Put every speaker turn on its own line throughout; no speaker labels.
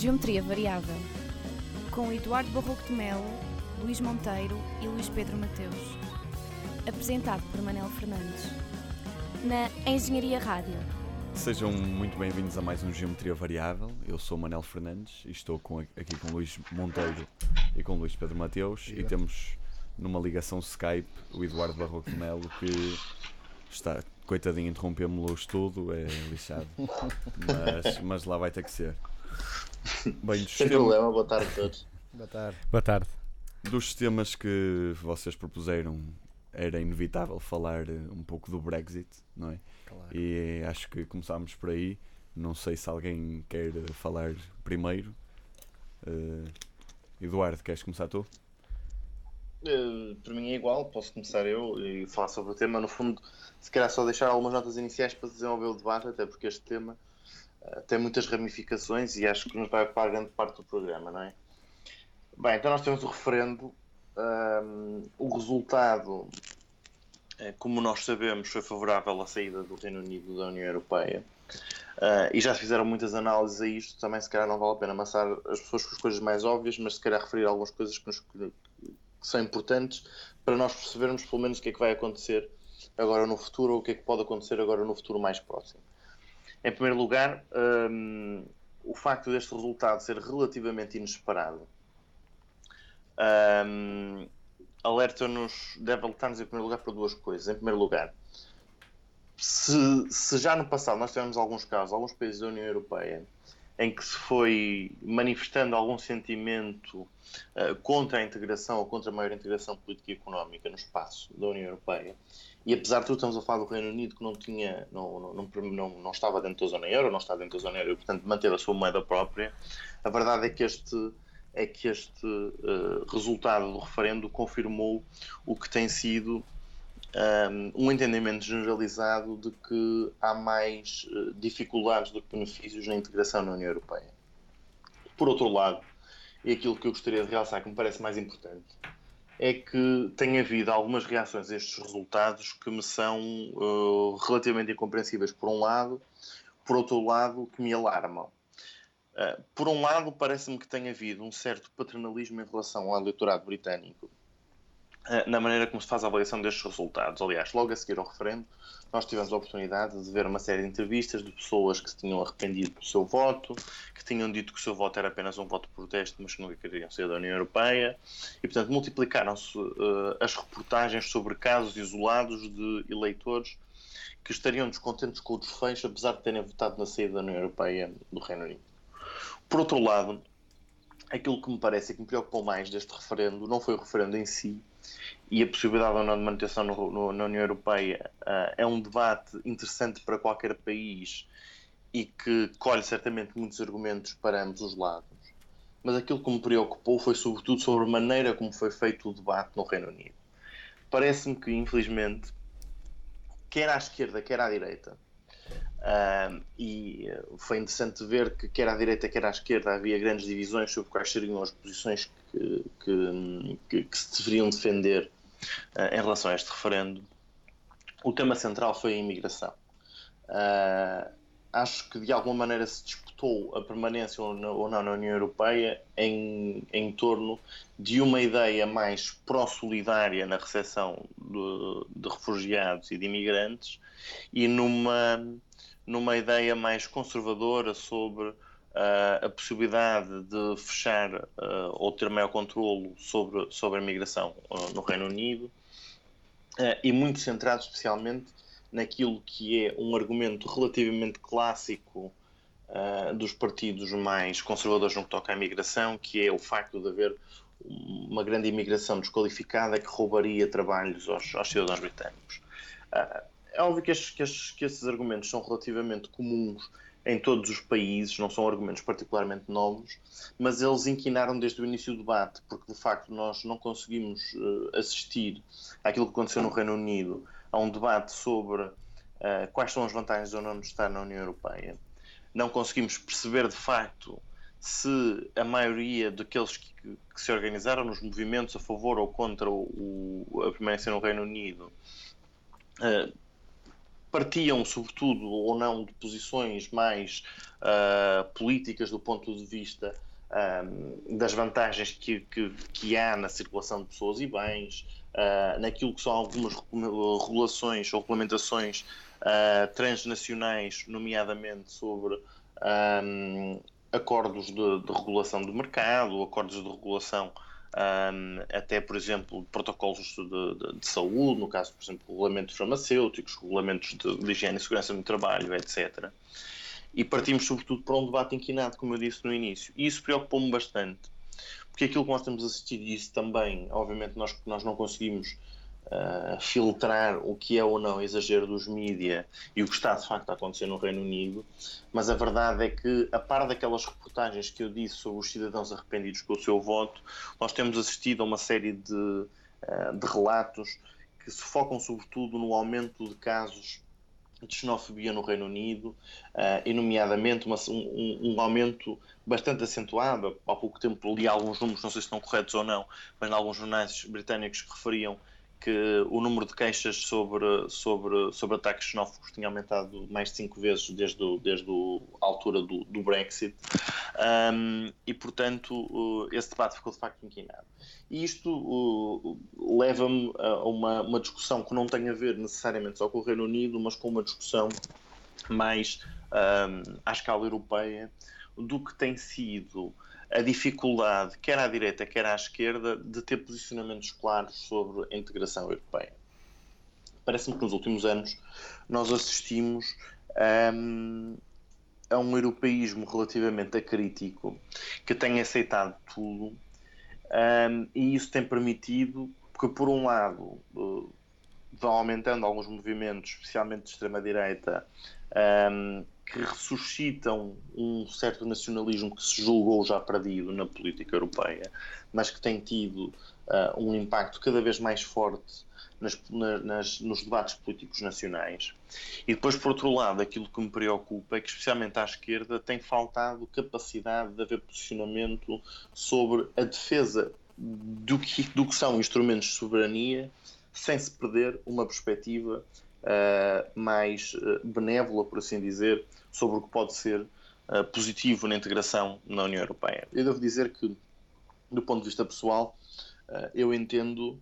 Geometria Variável, com Eduardo Barroco de Melo, Luís Monteiro e Luís Pedro Mateus. Apresentado por Manel Fernandes. Na Engenharia Rádio.
Sejam muito bem-vindos a mais um Geometria Variável. Eu sou Manel Fernandes e estou com, aqui com Luís Monteiro e com Luís Pedro Mateus e temos numa ligação Skype o Eduardo Barroco de Melo que está, coitadinho, interrompemos-lo tudo, é lixado, mas, mas lá vai ter que ser.
Bem, Sem problema, boa tarde a todos.
boa tarde.
Boa tarde.
Dos temas que vocês propuseram, era inevitável falar um pouco do Brexit, não é? Claro. E acho que começámos por aí. Não sei se alguém quer falar primeiro. Uh, Eduardo, queres começar tu?
Uh, para mim é igual, posso começar eu e falar sobre o tema. No fundo, se calhar só deixar algumas notas iniciais para desenvolver o debate, até porque este tema tem muitas ramificações e acho que nos vai ocupar grande parte do programa, não é? Bem, então nós temos o referendo. Um, o resultado, eh, como nós sabemos, foi favorável à saída do Reino Unido da União Europeia. Uh, e já se fizeram muitas análises a isto. Também, se calhar, não vale a pena amassar as pessoas com as coisas mais óbvias, mas se calhar referir algumas coisas que, nos, que são importantes para nós percebermos, pelo menos, o que é que vai acontecer agora no futuro ou o que é que pode acontecer agora no futuro mais próximo. Em primeiro lugar, um, o facto deste resultado ser relativamente inesperado um, alerta-nos, deve alertar-nos em primeiro lugar para duas coisas. Em primeiro lugar, se, se, já no passado nós tivemos alguns casos, alguns países da União Europeia, em que se foi manifestando algum sentimento uh, contra a integração ou contra a maior integração política e económica no espaço da União Europeia, e apesar de tudo estamos a falar do Reino Unido que não tinha, não, não, não, não estava dentro da zona euro, não está dentro da zona euro e portanto manteve a sua moeda própria, a verdade é que este é que este uh, resultado do referendo confirmou o que tem sido um, ehm, um entendimento generalizado de que há mais uh, dificuldades do que benefícios na integração na União Europeia. Por outro lado, e aquilo que eu gostaria de realçar que me parece mais importante, é que tem havido algumas reações a estes resultados que me são uh, relativamente incompreensíveis por um lado, por outro lado, que me alarmam. Uh, por um lado, parece-me que tem havido um certo paternalismo em relação ao eleitorado britânico na maneira como se faz a avaliação destes resultados. Aliás, logo a seguir ao referendo, nós tivemos a oportunidade de ver uma série de entrevistas de pessoas que se tinham arrependido do seu voto, que tinham dito que o seu voto era apenas um voto de protesto, mas que nunca queriam sair da União Europeia, e portanto multiplicaram-se uh, as reportagens sobre casos isolados de eleitores que estariam descontentes com o desfecho, apesar de terem votado na saída da União Europeia do Reino Unido. Por outro lado, aquilo que me parece e que me preocupou mais deste referendo não foi o referendo em si e a possibilidade ou não de manutenção no, no, na União Europeia uh, é um debate interessante para qualquer país e que colhe certamente muitos argumentos para ambos os lados. Mas aquilo que me preocupou foi sobretudo sobre a maneira como foi feito o debate no Reino Unido. Parece-me que, infelizmente, quer à esquerda, quer à direita, E foi interessante ver que, quer à direita, quer à esquerda, havia grandes divisões sobre quais seriam as posições que, que, que, que se deveriam defender uh, em relação a este referendo. O tema central foi a imigração. Uh, acho que de alguma maneira se disputou a permanência ou não, ou não na União Europeia em, em torno de uma ideia mais pró-solidária na recepção de, de refugiados e de imigrantes e numa numa ideia mais conservadora sobre uh, a possibilidade de fechar uh, ou ter maior controlo sobre, sobre a migração uh, no Reino Unido e muito centrado especialmente naquilo que é um argumento relativamente clássico dos partidos mais conservadores no que toca à imigração, que é o facto de haver uma grande imigração desqualificada que roubaria trabalhos aos, aos cidadãos britânicos. É óbvio que, estes, que, estes, que estes argumentos são relativamente comuns em todos os países, não são argumentos particularmente novos, mas eles inquinaram desde o início do debate, porque de facto nós não conseguimos uh, assistir àquilo que aconteceu no Reino Unido, a um debate sobre uh, quais são as vantagens ou não de estar na União Europeia. Não conseguimos perceber de facto se a maioria daqueles que, que se organizaram nos movimentos a favor ou contra o, o, a permanência no Reino Unido uh, partiam, sobretudo, ou não, de posições mais uh, políticas do ponto de vista um, das vantagens que, que, que, há na circulação de pessoas e bens, uh, naquilo que são algumas regulações ou regulamentações uh, transnacionais, nomeadamente sobre um, acordos de, de, regulação do mercado, acordos de regulação. Um, até, por exemplo, protocolos de, de, de, saúde, no caso, por exemplo, regulamentos farmacêuticos, regulamentos de, de higiene e segurança no trabalho, etc e partimos sobretudo para um debate inquinado, como eu disse no início. E isso preocupou-me bastante, porque aquilo que nós temos assistido, e isso também, obviamente, nós, nós não conseguimos uh, filtrar o que é ou não exagero dos mídia e o que está de facto a acontecer no Reino Unido, mas a verdade é que, a par daquelas reportagens que eu disse sobre os cidadãos arrependidos com o seu voto, nós temos assistido a uma série de, uh, de relatos que se focam sobretudo no aumento de casos de xenofobia no Reino Unido, uh, e nomeadamente uma, um, um, aumento bastante acentuado. Há pouco tempo li alguns números, não sei se estão corretos ou não, mas em alguns jornais britânicos que referiam que o número de queixas sobre, sobre, sobre ataques xenófobos tinha aumentado mais de cinco vezes desde, o, desde a altura do, do Brexit um, e, portanto, esse debate ficou de facto inquinado. E isto uh, leva-me a uma, uma discussão que não tem a ver necessariamente só com o Reino Unido, mas com uma discussão mais um, à escala europeia do que tem sido a dificuldade, quer à direita, quer à esquerda, de ter posicionamentos claros sobre a integração europeia. Parece-me que nos últimos anos nós assistimos um, a um europeísmo relativamente acrítico que tem aceitado tudo um, e isso tem permitido que, por um lado, uh, vão aumentando alguns movimentos, especialmente de extrema-direita, um, que ressuscitam um certo nacionalismo que se julgou já perdido na política europeia, mas que tem tido uh, um impacto cada vez mais forte nas, nas, nos debates políticos nacionais. E depois, por outro lado, aquilo que me preocupa é que, especialmente à esquerda, tem faltado capacidade de haver posicionamento sobre a defesa do que, do que são instrumentos de soberania, sem se perder uma perspectiva uh, mais uh, benévola, por assim dizer, sobre o que pode ser uh, positivo na integração na União Europeia. Eu devo dizer que, do ponto de vista pessoal, eu entendo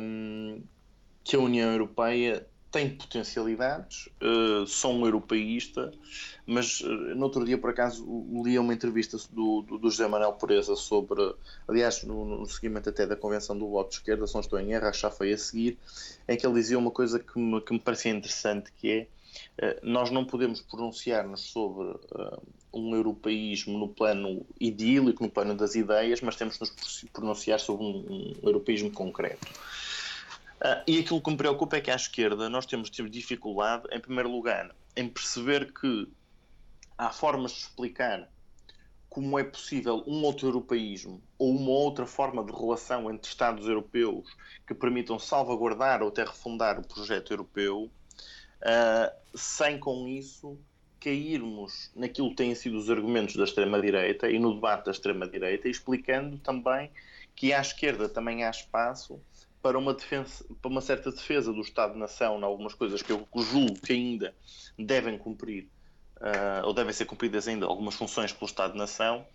um, que a União Europeia tem potencialidades, uh, sou um europeísta, mas uh, no outro dia, por acaso, li uma entrevista do, do, do José Manuel Pureza sobre, aliás, no, no, seguimento até da convenção do Bloco de Esquerda, se não estou em erro, acho que já foi a seguir, em que ele dizia uma coisa que me, que me parecia interessante, que é eh, nós não podemos pronunciar-nos sobre uh, um europeísmo no plano idílico, no plano das ideias, mas temos de nos pronunciar sobre um, um europeísmo concreto. Uh, e aquilo que me preocupa é que à esquerda nós temos tido dificuldade, em primeiro lugar, em perceber que há formas de explicar como é possível um outro europeísmo ou uma outra forma de relação entre Estados europeus que permitam salvaguardar ou até refundar o projeto europeu uh, sem com isso cairmos naquilo que têm sido os argumentos da extrema-direita e no debate da extrema-direita, explicando também que à esquerda também há espaço para uma, para uma certa defesa do Estado-nação em algumas coisas que eu julgo que ainda devem cumprir, uh, ou devem ser cumpridas ainda algumas funções pelo Estado-nação,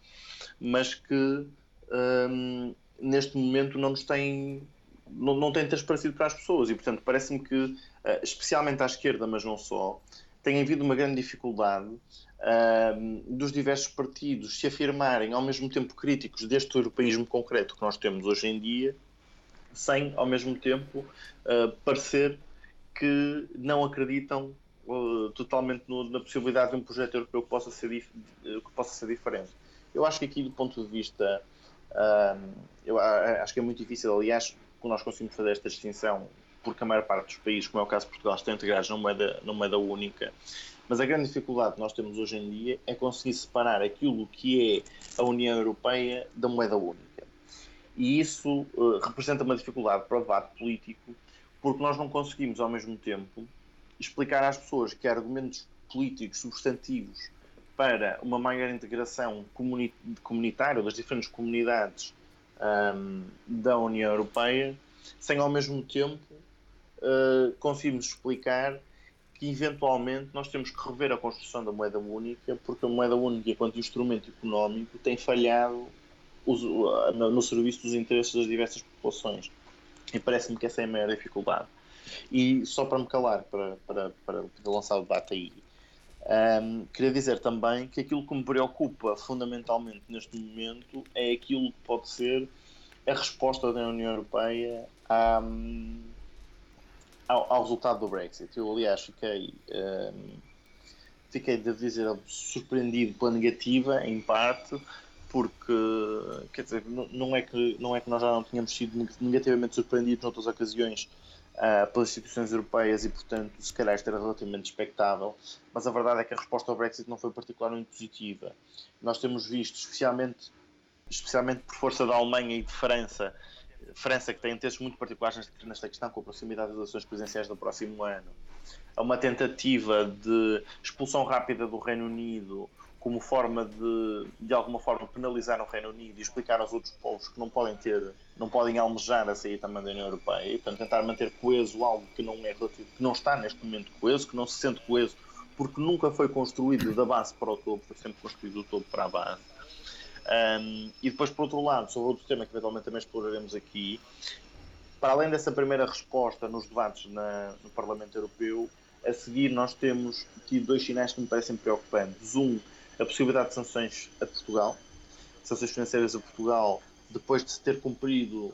mas que um, neste momento não nos têm não, não tem transparecido para as pessoas. E, portanto, parece-me que, eh, especialmente à esquerda, mas não só, tem havido uma grande dificuldade uh, dos diversos partidos se afirmarem ao mesmo tempo críticos deste europeísmo concreto que nós temos hoje em dia, sem ao mesmo tempo uh, parecer que não acreditam uh, totalmente no, na possibilidade de um projeto europeu que possa, ser que possa ser diferente. Eu acho que aqui, do ponto de vista, eu acho que é muito difícil, aliás, nós conseguimos fazer esta distinção, porque a maior parte dos países, como é o caso de Portugal, estão integrados numa moeda, numa moeda única. Mas a grande dificuldade que nós temos hoje em dia é conseguir separar aquilo que é a União Europeia da moeda única. E isso uh, representa uma dificuldade para o debate político, porque nós não conseguimos, ao mesmo tempo, explicar às pessoas que há argumentos políticos substantivos para uma maior integração comunitária das diferentes comunidades um, da União Europeia, sem ao mesmo tempo uh, conseguirmos explicar que eventualmente nós temos que rever a construção da moeda única, porque a moeda única, enquanto instrumento económico, tem falhado no serviço dos interesses das diversas populações. E parece-me que essa é a maior dificuldade. E só para me calar, para, para, para lançar o debate aí, um, queria dizer também que aquilo que me preocupa fundamentalmente neste momento é aquilo que pode ser a resposta da União Europeia à, ao, ao, resultado do Brexit. Eu, aliás, fiquei, um, fiquei, devo dizer, surpreendido pela negativa, em parte, porque, quer dizer, não é que, não é que nós já não tínhamos sido negativamente surpreendidos noutras ocasiões uh, pelas instituições europeias e, portanto, se calhar isto era relativamente expectável, mas a verdade é que a resposta ao Brexit não foi particularmente positiva. Nós temos visto, especialmente, especialmente por força da Alemanha e de França, França que tem interesses muito particulares nesta questão, com a proximidade das eleições presidenciais do próximo ano, uma tentativa de expulsão rápida do Reino Unido como forma de, de alguma forma, penalizar o Reino Unido e explicar aos outros povos que não podem ter, não podem almejar a sair também da União Europeia e, portanto, tentar manter coeso algo que não é relativo, que não está neste momento coeso, que não se sente coeso, porque nunca foi construído da base para o topo, foi sempre construído do topo para a base. Um, e depois, por outro lado, sobre outro tema que eventualmente também exploraremos aqui, para além dessa primeira resposta nos debates na, no Parlamento Europeu, a seguir nós temos tido dois sinais que me parecem preocupantes. Um, a possibilidade de sanções a Portugal, sanções financeiras a Portugal, depois de se ter cumprido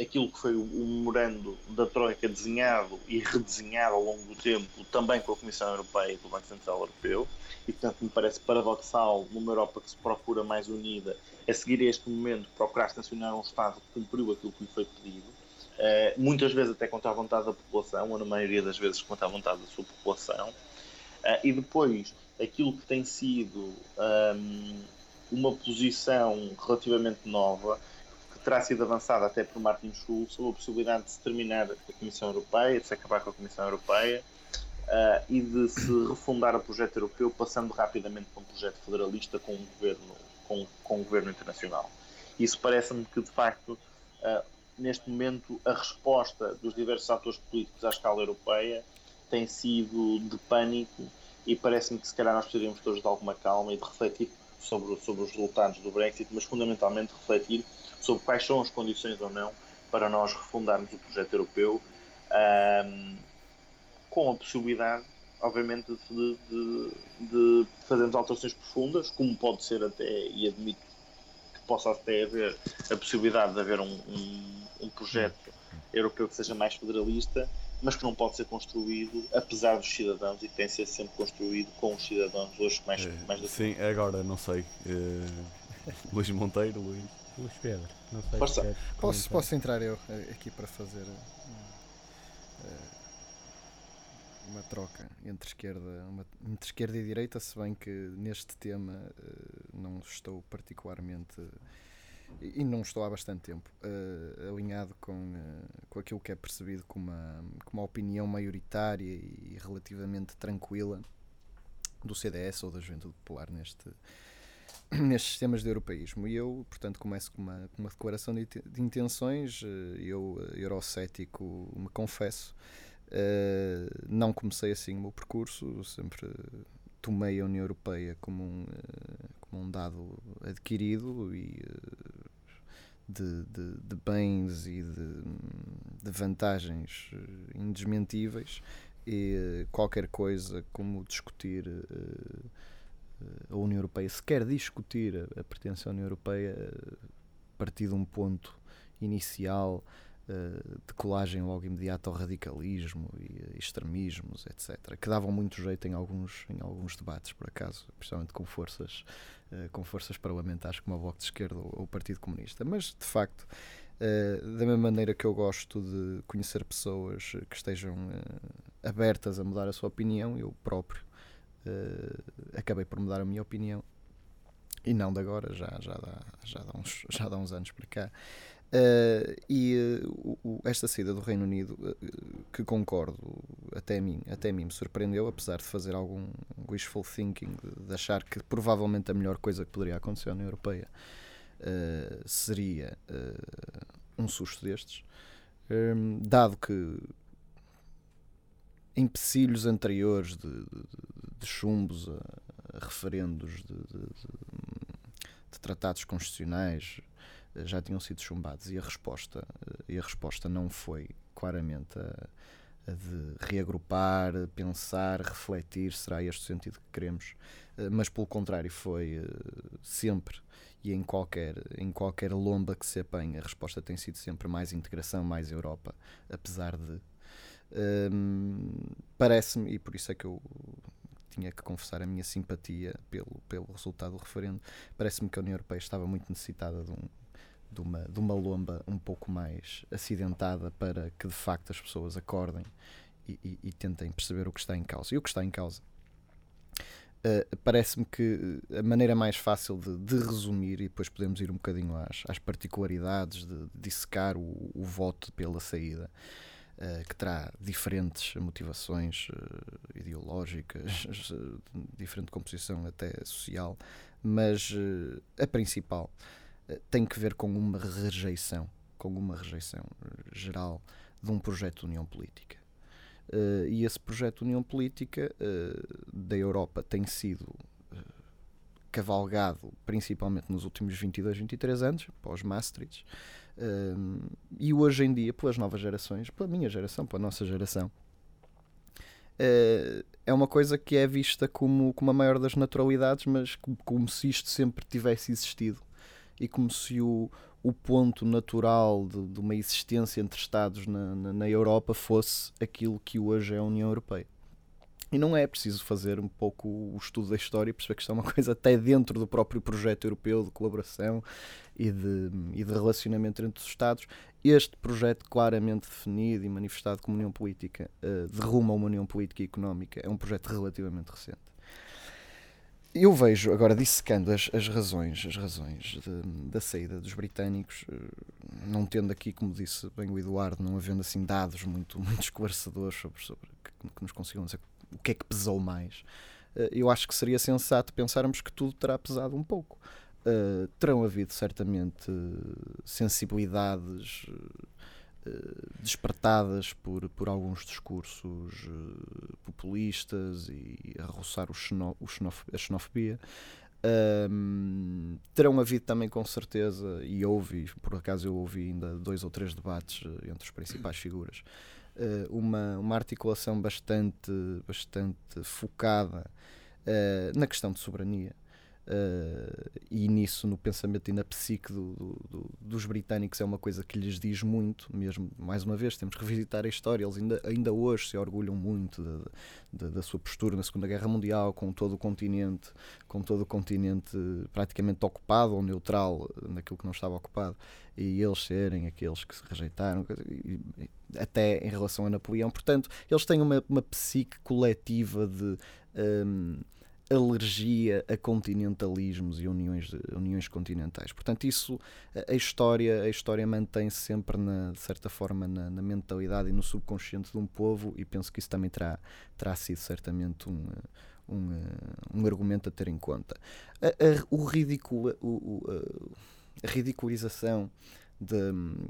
aquilo que foi o memorando da Troika desenhado e redesenhado ao longo do tempo, também com a Comissão Europeia e com o Banco Central Europeu, e portanto me parece paradoxal numa Europa que se procura mais unida, a seguir a este momento procurar sancionar um Estado que cumpriu aquilo que lhe foi pedido, uh, muitas vezes até contra a vontade da população, ou na maioria das vezes contra a vontade da sua população, uh, e depois aquilo que tem sido um, uma posição relativamente nova, que terá sido avançada até por Martin Schulz, sobre a possibilidade de se terminar a Comissão Europeia, de se acabar com a Comissão Europeia uh, e de se refundar o projeto europeu, passando rapidamente para um projeto federalista com um governo, com, com um governo internacional. Isso parece-me que, de facto, uh, neste momento, a resposta dos diversos atores políticos à escala europeia tem sido de pânico e parece-me que se calhar nós precisaríamos todos de alguma calma e de refletir sobre, sobre os resultados do Brexit, mas fundamentalmente refletir sobre quais são as condições ou não para nós refundarmos o projeto europeu um, com a possibilidade, obviamente, de, de, de, fazermos alterações profundas, como pode ser até, e admito que possa até haver a possibilidade de haver um, um, um projeto europeu que seja mais federalista, mas que não pode ser construído apesar dos cidadãos e que tem de ser sempre construído com os cidadãos hoje mais,
é,
mais
Sim, agora não sei. Uh, Luís Monteiro, Luís.
Luís Pedro, não sei
posso, se posso, posso entrar eu eh, aqui para fazer uh, uma troca entre esquerda, uma, entre esquerda e direita, se bem que neste tema não estou particularmente e não estou há bastante tempo uh, alinhado com, uh, com aquilo que é percebido como uma, como uma opinião maioritária e relativamente tranquila do CDS ou da Juventude Popular neste, nestes temas de europeísmo. E eu, portanto, começo com uma, com uma declaração de, de intenções. Uh, eu, eurocético, me confesso, não comecei assim o meu percurso, sempre tomei a União Europeia como um, como um dado adquirido e de, de, de bens e de, de, vantagens eh, indesmentíveis e eh, qualquer coisa como discutir a União Europeia, se quer discutir a, pertença à União Europeia a partir de um ponto inicial de colagem logo imediata ao radicalismo e extremismos, etc., que davam muito jeito em alguns, em alguns debates, por acaso, principalmente com forças eh, com forças parlamentares como a Bloco de Esquerda ou, o Partido Comunista. Mas, de facto, da mesma maneira que eu gosto de conhecer pessoas que estejam abertas a mudar a sua opinião, eu próprio acabei por mudar a minha opinião. E não de agora, já, já, dá, já, dá, uns, já dá uns anos para cá. Uh, e uh, o, esta saída do Reino Unido, uh, que concordo, até a, mim, até a mim me surpreendeu, apesar de fazer algum wishful thinking, de, de achar que provavelmente a melhor coisa que poderia acontecer na União Europeia seria um susto destes, um, dado que empecilhos anteriores de, de, de chumbos a, a referendos de, tratados constitucionais já tinham sido chumbados e a resposta, e a resposta não foi claramente a, a de reagrupar, pensar, refletir, será este o sentido que queremos, mas pelo contrário foi sempre e em qualquer, em qualquer lomba que se apanha, a resposta tem sido sempre mais integração, mais Europa, apesar de. Um, Parece-me, e por isso é que eu tinha que confessar a minha simpatia pelo, pelo resultado do referendo, parece-me que a União Europeia estava muito necessitada de, um, de, uma, de uma lomba um pouco mais acidentada para que de facto as pessoas acordem e, e, e tentem perceber o que está em causa. E o que está em causa Uh, parece-me que a maneira mais fácil de, de, resumir, e depois podemos ir um bocadinho às, às particularidades, de, de dissecar o, o, voto pela saída, uh, que terá diferentes motivações uh, ideológicas, diferente composição até social, mas a principal tem que ver com uma rejeição, com uma rejeição geral de um projeto de união política. Uh, e esse projeto de união política uh, da Europa tem sido cavalgado principalmente nos últimos 22, 23 anos, pós-Maastricht, e hoje em dia, pelas novas gerações, pela minha geração, pela nossa geração, é uma coisa que é vista como, como a maior das naturalidades, mas como, como se isto sempre tivesse existido e como se o, o ponto natural de, de uma existência entre Estados na, na, na, Europa fosse aquilo que hoje é a União Europeia. E não é preciso fazer um pouco o estudo da história e perceber que isto é uma coisa até dentro do próprio projeto europeu de colaboração e de, e de relacionamento entre os Estados. Este projeto claramente definido e manifestado como União Política, uh, de rumo a uma União Política e Económica, é um projeto relativamente recente eu vejo, agora dissecando as, as razões, as razões de, da saída dos britânicos, eh, não tendo aqui, como disse bem o Eduardo, não havendo assim dados muito, muito esclarecedores sobre, sobre que, que nos consigam dizer o que é que pesou mais, eh, eu acho que seria sensato pensarmos que tudo terá pesado um pouco. Uh, terão havido certamente sensibilidades despertadas por, por alguns discursos uh, populistas e a roçar o xeno, o xenof a xenofobia. Um, terão havido também com certeza, e ouvi, por acaso eu ouvi ainda dois ou três debates uh, entre as principais figuras, uh, uma, uma articulação bastante, bastante focada na questão de soberania. Uh, e nisso, no pensamento e na psique do, do, do, dos britânicos, é uma coisa que lhes diz muito. Mesmo, mais uma vez, temos que revisitar a história. Eles ainda, ainda hoje se orgulham muito da, da, da sua postura na Segunda Guerra Mundial, com todo o continente, com todo o continente praticamente ocupado ou neutral naquilo que não estava ocupado, e eles serem aqueles que se rejeitaram, até em relação a Napoleão. Portanto, eles têm uma, uma psique coletiva de. Um, alergia a continentalismos e uniões, uniões continentais. Portanto, isso, a história, a história mantém-se sempre, na, de certa forma, na, na, mentalidade e no subconsciente de um povo e penso que isso também terá, terá sido certamente um, um, um argumento a ter em conta. A, a, o ridículo, o, a ridicularização de,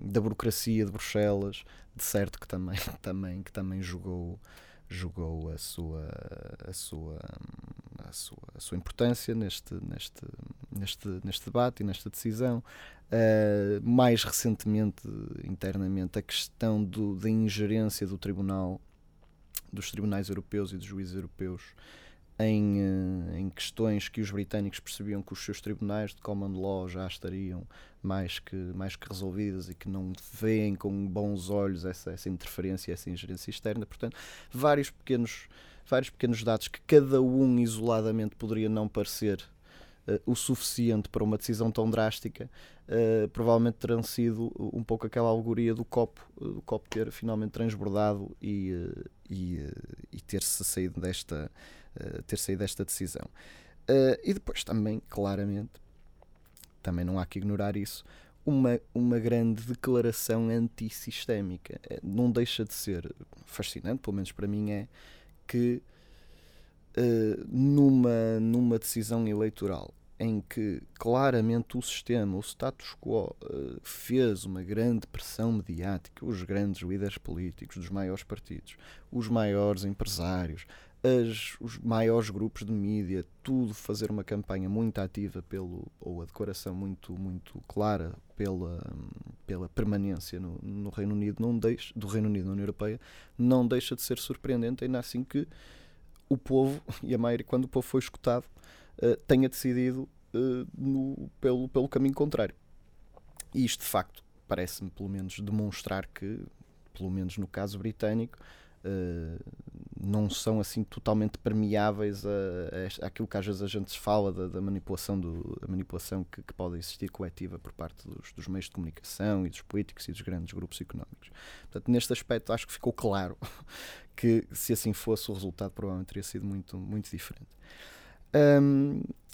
da burocracia de Bruxelas, de certo que também, também, que também jogou jogou a sua, a sua, a sua, a sua importância neste, neste, neste, neste debate e nesta decisão. Uh, mais recentemente, internamente, a questão do, da ingerência do tribunal, dos tribunais europeus e dos juízes europeus em, uh, em questões que os britânicos percebiam que os seus tribunais de common law já estariam mais que, mais que resolvidas e que não veem com bons olhos essa, essa interferência, essa ingerência externa. Portanto, vários pequenos, vários pequenos dados que cada um isoladamente poderia não parecer uh, o suficiente para uma decisão tão drástica, uh, provavelmente terão sido um pouco aquela alegoria do copo, uh, do copo ter finalmente transbordado e, e, e ter-se saído desta eh, ter saído desta decisão. Uh, e depois também, claramente, também não há que ignorar isso, uma, uma grande declaração antissistémica. Eh, não deixa de ser fascinante, pelo menos para mim é, que uh, numa, numa decisão eleitoral em que claramente o sistema, o status quo, uh, fez uma grande pressão mediática, os grandes líderes políticos dos maiores partidos, os maiores empresários, as, os maiores grupos de mídia, tudo fazer uma campanha muito ativa pelo, ou a declaração muito, muito clara pela, pela permanência no, no Reino Unido, não deixa, do Reino Unido na União Europeia, não deixa de ser surpreendente, ainda assim que o povo, e a maioria, quando o povo foi escutado, uh, tenha decidido uh, no, pelo, pelo caminho contrário. E isto, de facto, parece-me, pelo menos, demonstrar que, pelo menos no caso britânico, não são assim totalmente permeáveis a, a, àquilo que às vezes a gente fala da, da manipulação, do, da manipulação que, que, pode existir coletiva por parte dos, dos, meios de comunicação e dos políticos e dos grandes grupos económicos. Portanto, neste aspecto acho que ficou claro que se assim fosse o resultado provavelmente teria sido muito, muito diferente.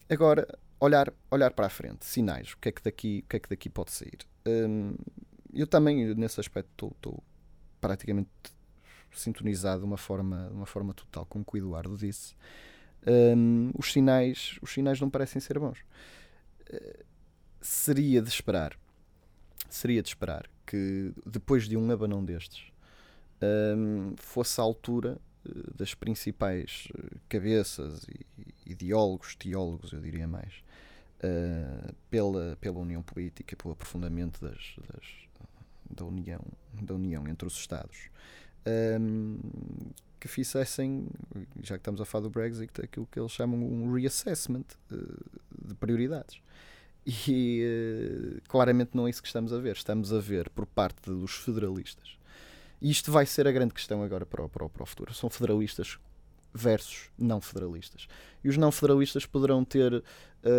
Agora, olhar, olhar para a frente, sinais, o que é que daqui, o que é que daqui pode sair? Eu também, nesse aspecto, estou praticamente sintonizado de uma forma, de uma forma total, como o Eduardo disse, um, os, sinais, os sinais não parecem ser bons. Uh, seria de esperar, seria de esperar que depois de um abanão destes um, fosse a altura uh, das principais uh, cabeças e ideólogos, teólogos, eu diria mais, uh, pela, pela união política, pelo aprofundamento das, das, da, união, da união entre os Estados um, que fizessem, já que estamos a falar do Brexit, aquilo que eles chamam um reassessment uh, de prioridades. E uh, claramente não é isso que estamos a ver. Estamos a ver por parte dos federalistas. E isto vai ser a grande questão agora para o, para o, para o futuro. São federalistas versus não federalistas. E os não federalistas poderão ter uh,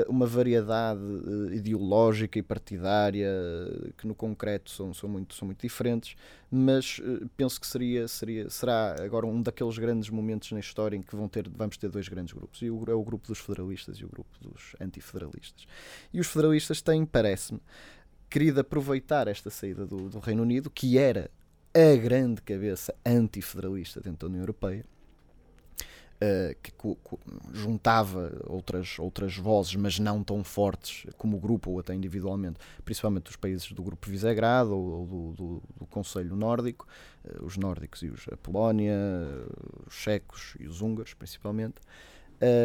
uma variedade uh, ideológica e partidária uh, que no concreto são, são, muito, são muito diferentes, mas penso que seria, seria, será agora um daqueles grandes momentos na história em que vão ter, vamos ter dois grandes grupos. E o, é o grupo dos federalistas e o grupo dos antifederalistas. E os federalistas têm, parece-me, querido aproveitar esta saída do, do Reino Unido, que era a grande cabeça antifederalista dentro da União Europeia, uh, que juntava outras, outras vozes, mas não tão fortes como grupo ou até individualmente, principalmente dos países do grupo Visegrado ou, ou do, do, do, Conselho Nórdico, uh, os nórdicos e os, a Polónia, os checos e os húngaros, principalmente.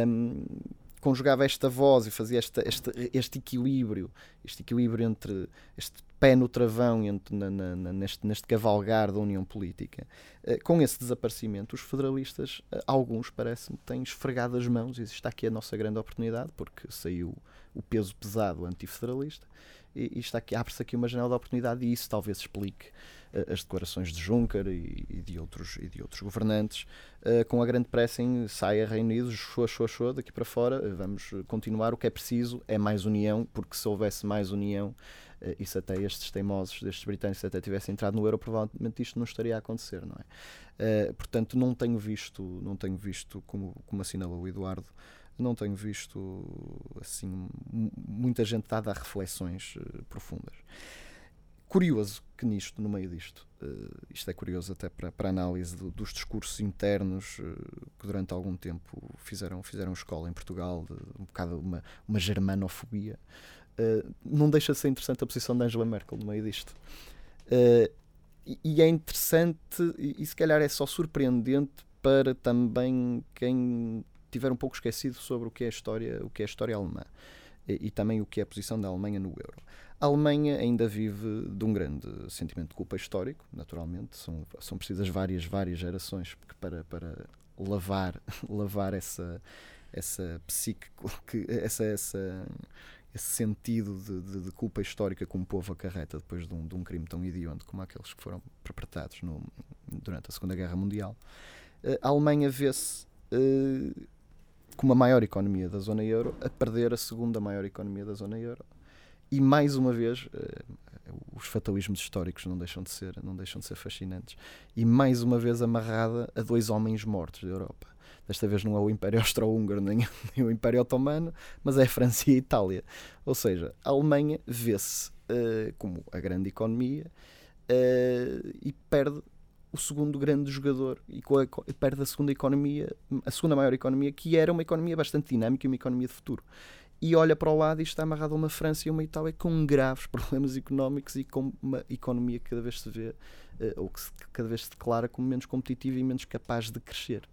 Um, conjugava esta voz e fazia esta, este, este equilíbrio, este equilíbrio entre este pé no travão entre, na, na, neste, neste cavalgar da união política. Uh, com esse desaparecimento, os federalistas, uh, alguns parece-me, têm esfregado as mãos e está aqui a nossa grande oportunidade, porque saiu o peso pesado antifederalista e, e está aqui, abre-se aqui uma janela de oportunidade e isso talvez explique uh, as declarações de Juncker e, e, de, outros, e de outros governantes com a grande pressa em saia Reino Unido, show, show, show, daqui para fora, vamos continuar, o que é preciso é mais união, porque se houvesse mais união e se até estes teimosos, destes britânicos até tivessem entrado no euro, provavelmente isto não estaria a acontecer, não é? Uh, portanto, não tenho visto, não tenho visto como, como assinalou o Eduardo, não tenho visto assim muita gente dada a reflexões uh, profundas. Curioso que nisto, no meio disto, isto é curioso até para, para análise do, dos discursos internos que durante algum tempo fizeram, fizeram escola em Portugal, de, um bocado uma, uma germanofobia. Uh, não deixa de ser interessante a posição de Angela Merkel no meio disto. Uh, e, e, é interessante, e, e, se calhar é só surpreendente para também quem tiver um pouco esquecido sobre o que é a história, o que é a história alemã e, e também o que é a posição da Alemanha no euro. A Alemanha ainda vive de um grande sentimento de culpa histórico, naturalmente. São, são precisas várias, várias gerações para, para lavar, lavar essa, essa psique, essa, essa esse sentido de, de, de, culpa histórica que um povo acarreta depois de um, de um crime tão hediondo como aqueles que foram perpetrados no, durante a Segunda Guerra Mundial. Uh, a Alemanha vê-se uh, como a maior economia da zona euro a perder a segunda maior economia da zona euro. E mais uma vez, uh, os fatalismos históricos não deixam de ser, não deixam de ser fascinantes. E mais uma vez amarrada a dois homens mortos da Europa Desta vez não é o Império Austro-Húngaro nem, nem, o Império Otomano, mas é a França e a Itália. Ou seja, a Alemanha vê-se uh, como a grande economia uh, e perde o segundo grande jogador e a, perde a segunda economia, a segunda maior economia, que era uma economia bastante dinâmica e uma economia de futuro. e olha para o lado e está amarrado a uma França e uma Itália com graves problemas económicos e com uma economia que cada vez se vê, uh, ou que cada vez se declara como menos competitiva e menos capaz de crescer.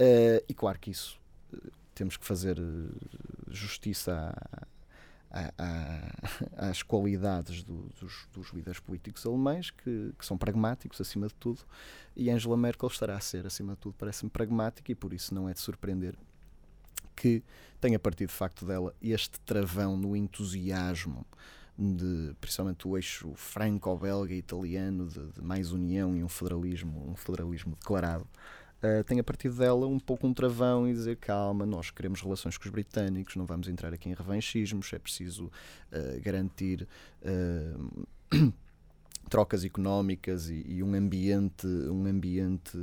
Uh, e claro que isso uh, temos que fazer justiça à, à, às qualidades do, dos, dos, líderes políticos alemães, que, que, são pragmáticos acima de tudo, e Angela Merkel estará a ser, acima de tudo, parece-me pragmática, e por isso não é de surpreender que tenha partido de facto dela este travão no entusiasmo de, principalmente o eixo franco-belga italiano de, de, mais união e um federalismo, um federalismo declarado, uh, tenha partido dela um pouco um travão e dizer calma, nós queremos relações com os britânicos, não vamos entrar aqui em revanchismos, é preciso uh, garantir uh, trocas económicas e, e, um ambiente um ambiente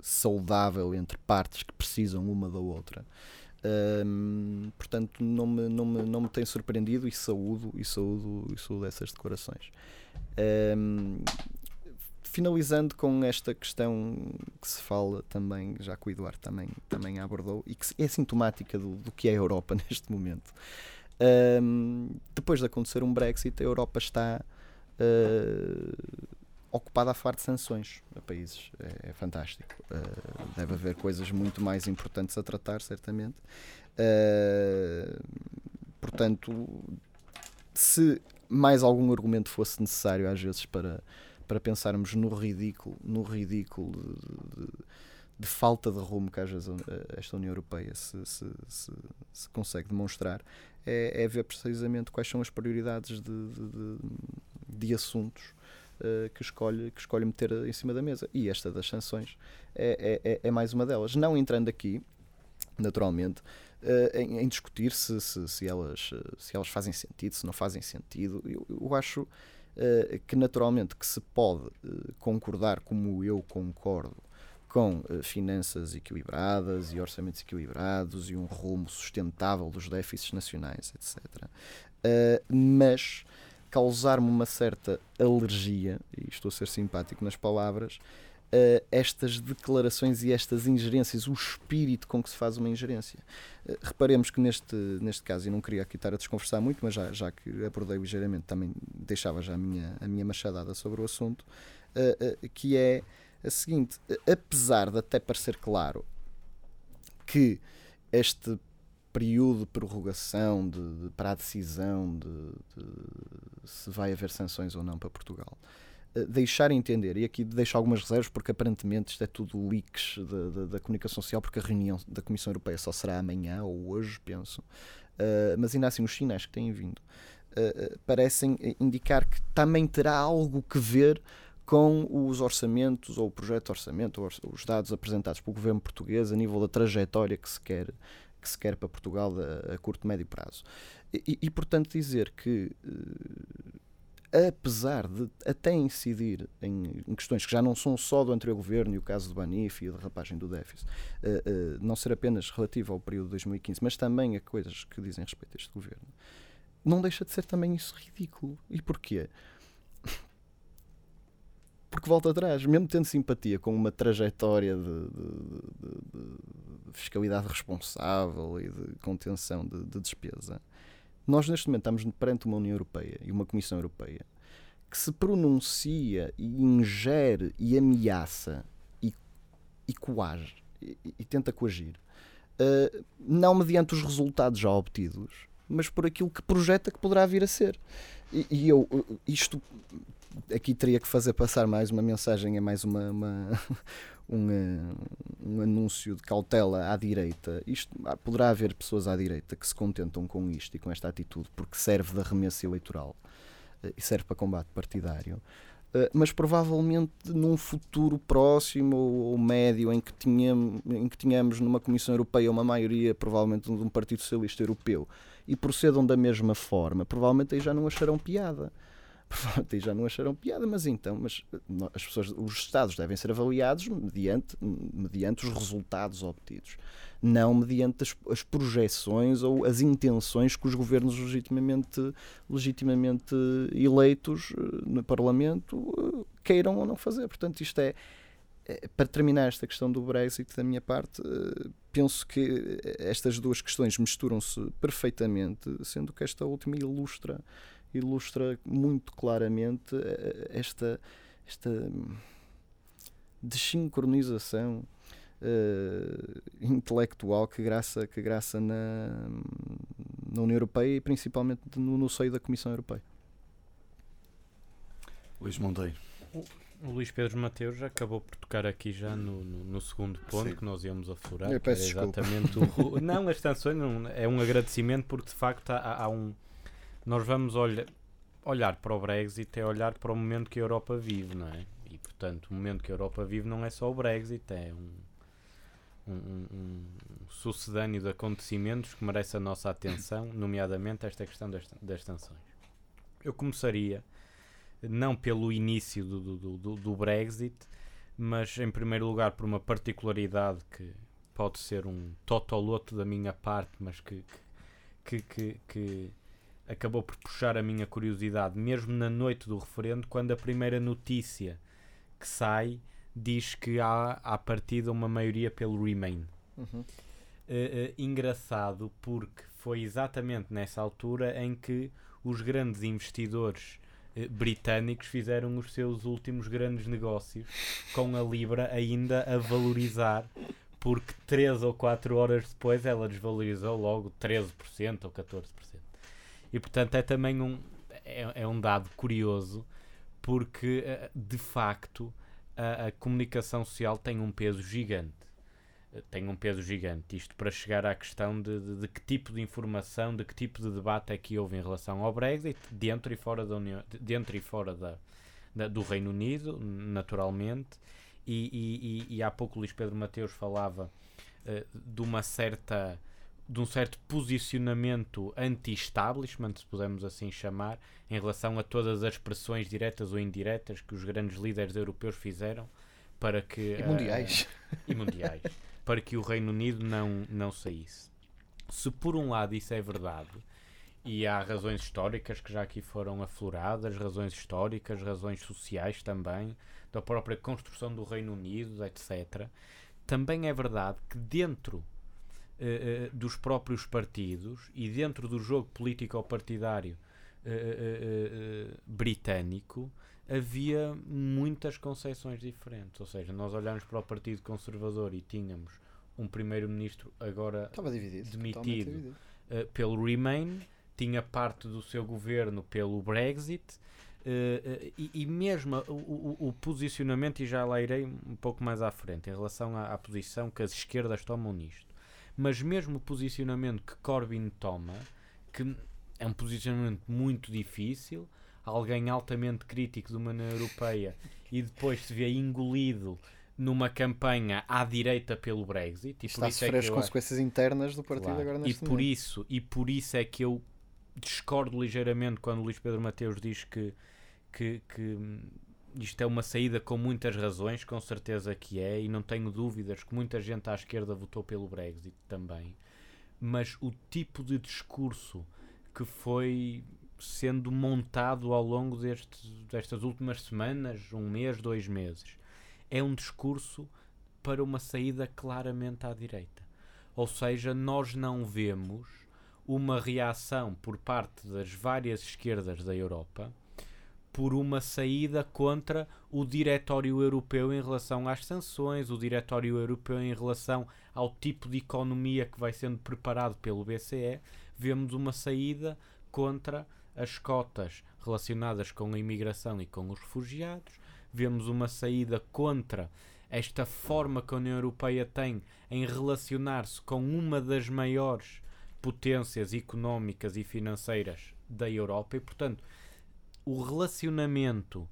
saudável entre partes que precisam uma da outra. Um, portanto não me, não, me, não me tem surpreendido e saúdo e saúdo, e saúdo essas declarações. Um, finalizando com esta questão que se fala também, já que o Eduardo também, também abordou, e que é sintomática do, do que é a Europa neste momento. Um, depois de acontecer um Brexit, a Europa está uh, ocupada a falar de sanções a países. É, é fantástico. Uh, deve haver coisas muito mais importantes a tratar, certamente. Uh, portanto, se mais algum argumento fosse necessário, às vezes, para, para pensarmos no ridículo, no ridículo de, de, de falta de rumo que às vezes esta União Europeia se, se, se, se consegue demonstrar, é, é, ver precisamente quais são as prioridades de, de assuntos uh, que, escolhe, que escolhe meter em cima da mesa. E esta das sanções é, é, é, é mais uma delas. Não entrando aqui, naturalmente, uh, em, em, discutir se, se, se, elas, se elas fazem sentido, se não fazem sentido. Eu, eu acho que, naturalmente, que se pode concordar, como eu concordo, com finanças equilibradas e orçamentos equilibrados e um rumo sustentável dos déficits nacionais, etc. mas causar-me uma certa alergia, e estou a ser simpático nas palavras, uh, estas declarações e estas ingerências, o espírito com que se faz uma ingerência. Uh, reparemos que neste, neste caso, e não queria aqui estar a desconversar muito, mas já, já que abordei ligeiramente, também deixava já a minha, a minha machadada sobre o assunto, uh, que é a seguinte: apesar de até parecer claro que este período de prorrogação de, de, para a decisão de, de, se vai haver sanções ou não para Portugal. Deixar entender, e aqui deixo algumas reservas, porque aparentemente isto é tudo leaks da, da, comunicação social, porque a reunião da Comissão Europeia só será amanhã ou hoje, penso. Uh, mas ainda assim, os sinais que têm vindo uh, parecem indicar que também terá algo que ver com os orçamentos ou o projeto de orçamento, ou os dados apresentados pelo governo português a nível da trajetória que se quer que se quer para Portugal a, a curto, médio prazo. E, e, portanto, dizer que, uh, apesar de até incidir em, em, questões que já não são só do anterior governo, e o caso do Banif e a derrapagem do déficit, uh, uh, não ser apenas relativo ao período de 2015, mas também a coisas que dizem respeito a este governo, não deixa de ser também isso ridículo. E porquê? porque volta atrás, mesmo tendo simpatia com uma trajetória de, de, de, de fiscalidade responsável e de contenção de, despesa, nós neste momento estamos perante uma União Europeia e uma Comissão Europeia que se pronuncia e ingere e ameaça e, e coage e, e tenta coagir, uh, não mediante os resultados já obtidos, mas por aquilo que projeta que poderá vir a ser. E, e eu, isto aqui teria que fazer passar mais uma mensagem, é mais uma, uma um, eh, um, anúncio de cautela à direita. Isto, ah, poderá haver pessoas à direita que se contentam com isto e com esta atitude porque serve de remessa eleitoral eh, e serve para combate partidário. Uh, mas provavelmente num futuro próximo ou, médio em que, tínhamos, em que tínhamos numa Comissão Europeia uma maioria, provavelmente de um Partido Socialista Europeu, e procedam da mesma forma, provavelmente aí já não acharão piada e já não acharam piada, mas então, mas as pessoas, os Estados devem ser avaliados mediante, mediante os resultados obtidos, não mediante as, as projeções ou as intenções que os governos legitimamente, legitimamente eleitos eh, no Parlamento eh, queiram ou não fazer. Portanto, isto é eh, para terminar esta questão do Brexit, da minha parte, penso que estas duas questões misturam-se perfeitamente, sendo que esta última ilustra, ilustra muito claramente esta, esta desincronização uh, intelectual que graça, que graça na, na União Europeia e principalmente no, no seio da Comissão Europeia.
Luís Monteiro.
O Luís Pedro Mateus acabou por tocar aqui já no, no, no segundo ponto Sim. que nós íamos aflorar.
Eu peço exatamente
o, não, as não, é um agradecimento porque de facto há, há um. Nós vamos olhar, olhar para o Brexit é olhar para o momento que a Europa vive, não é? E portanto, o momento que a Europa vive não é só o Brexit, é um, um, um sucedâneo de acontecimentos que merece a nossa atenção, nomeadamente esta questão das, das sanções. Eu começaria não pelo início do, do, do, do Brexit, mas em primeiro lugar por uma particularidade que pode ser um totoloto da minha parte, mas que, que, que, que, acabou por puxar a minha curiosidade, mesmo na noite do referendo, quando a primeira notícia que sai diz que há à partida uma maioria pelo Remain. Uhum. Uh, uh, engraçado porque foi exatamente nessa altura em que os grandes investidores eh, britânicos fizeram os seus últimos grandes negócios com a Libra ainda a valorizar porque 3 ou 4 horas depois ela desvalorizou logo 13% ou 14%. E portanto é também um, é, é um dado curioso porque eh, de facto a, a comunicação social tem um peso gigante tem um peso gigante. Isto para chegar à questão de, de, de, que tipo de informação, de que tipo de debate é que houve em relação ao Brexit, dentro e fora, da União, dentro e fora da, da do Reino Unido, naturalmente. E, e, e, há pouco o Luís Pedro Mateus falava uh, de uma certa de um certo posicionamento anti-establishment, se pudermos assim chamar, em relação a todas as pressões diretas ou indiretas que os grandes líderes europeus fizeram para que.
E mundiais.
Uh, e mundiais para que o Reino Unido não, não saísse. Se por um lado isso é verdade, e há razões históricas que já aqui foram afloradas, razões históricas, razões sociais também, da própria construção do Reino Unido, etc. Também é verdade que dentro uh, uh, dos próprios partidos e dentro do jogo político-partidário uh, britânico havia muitas concepções diferentes. Ou seja, nós olhamos para o Partido Conservador e tínhamos um primeiro-ministro agora
dividido,
demitido pelo Remain, tinha parte do seu governo pelo Brexit. Uh, uh, e, e, mesmo o, o, o, posicionamento, e já lá irei um pouco mais à frente, em relação à, à, posição que as esquerdas tomam nisto, mas mesmo o posicionamento que Corbyn toma, que é um posicionamento muito difícil, alguém altamente crítico de uma União Europeia e depois se vê engolido numa campanha à direita pelo Brexit e
Está por isso a é sofrer é as consequências internas do partido claro. agora neste
e por momento. isso e por isso é que eu discordo ligeiramente quando o Luís Pedro Mateus diz que, que, que isto é uma saída com muitas razões, com certeza que é, e não tenho dúvidas que muita gente à esquerda votou pelo Brexit também. Mas o tipo de discurso que foi sendo montado ao longo deste, destas últimas semanas, um mês, dois meses, é um discurso para uma saída claramente à direita. Ou seja, nós não vemos uma reação por parte das várias esquerdas da Europa por uma saída contra o Diretório Europeu em relação às sanções, o Diretório Europeu em relação ao tipo de economia que vai sendo preparado pelo BCE. Vemos uma saída contra as cotas relacionadas com a imigração e com os refugiados, vemos uma saída contra esta forma que a União Europeia tem em relacionar-se com uma das maiores potências económicas e financeiras da Europa e, portanto, o relacionamento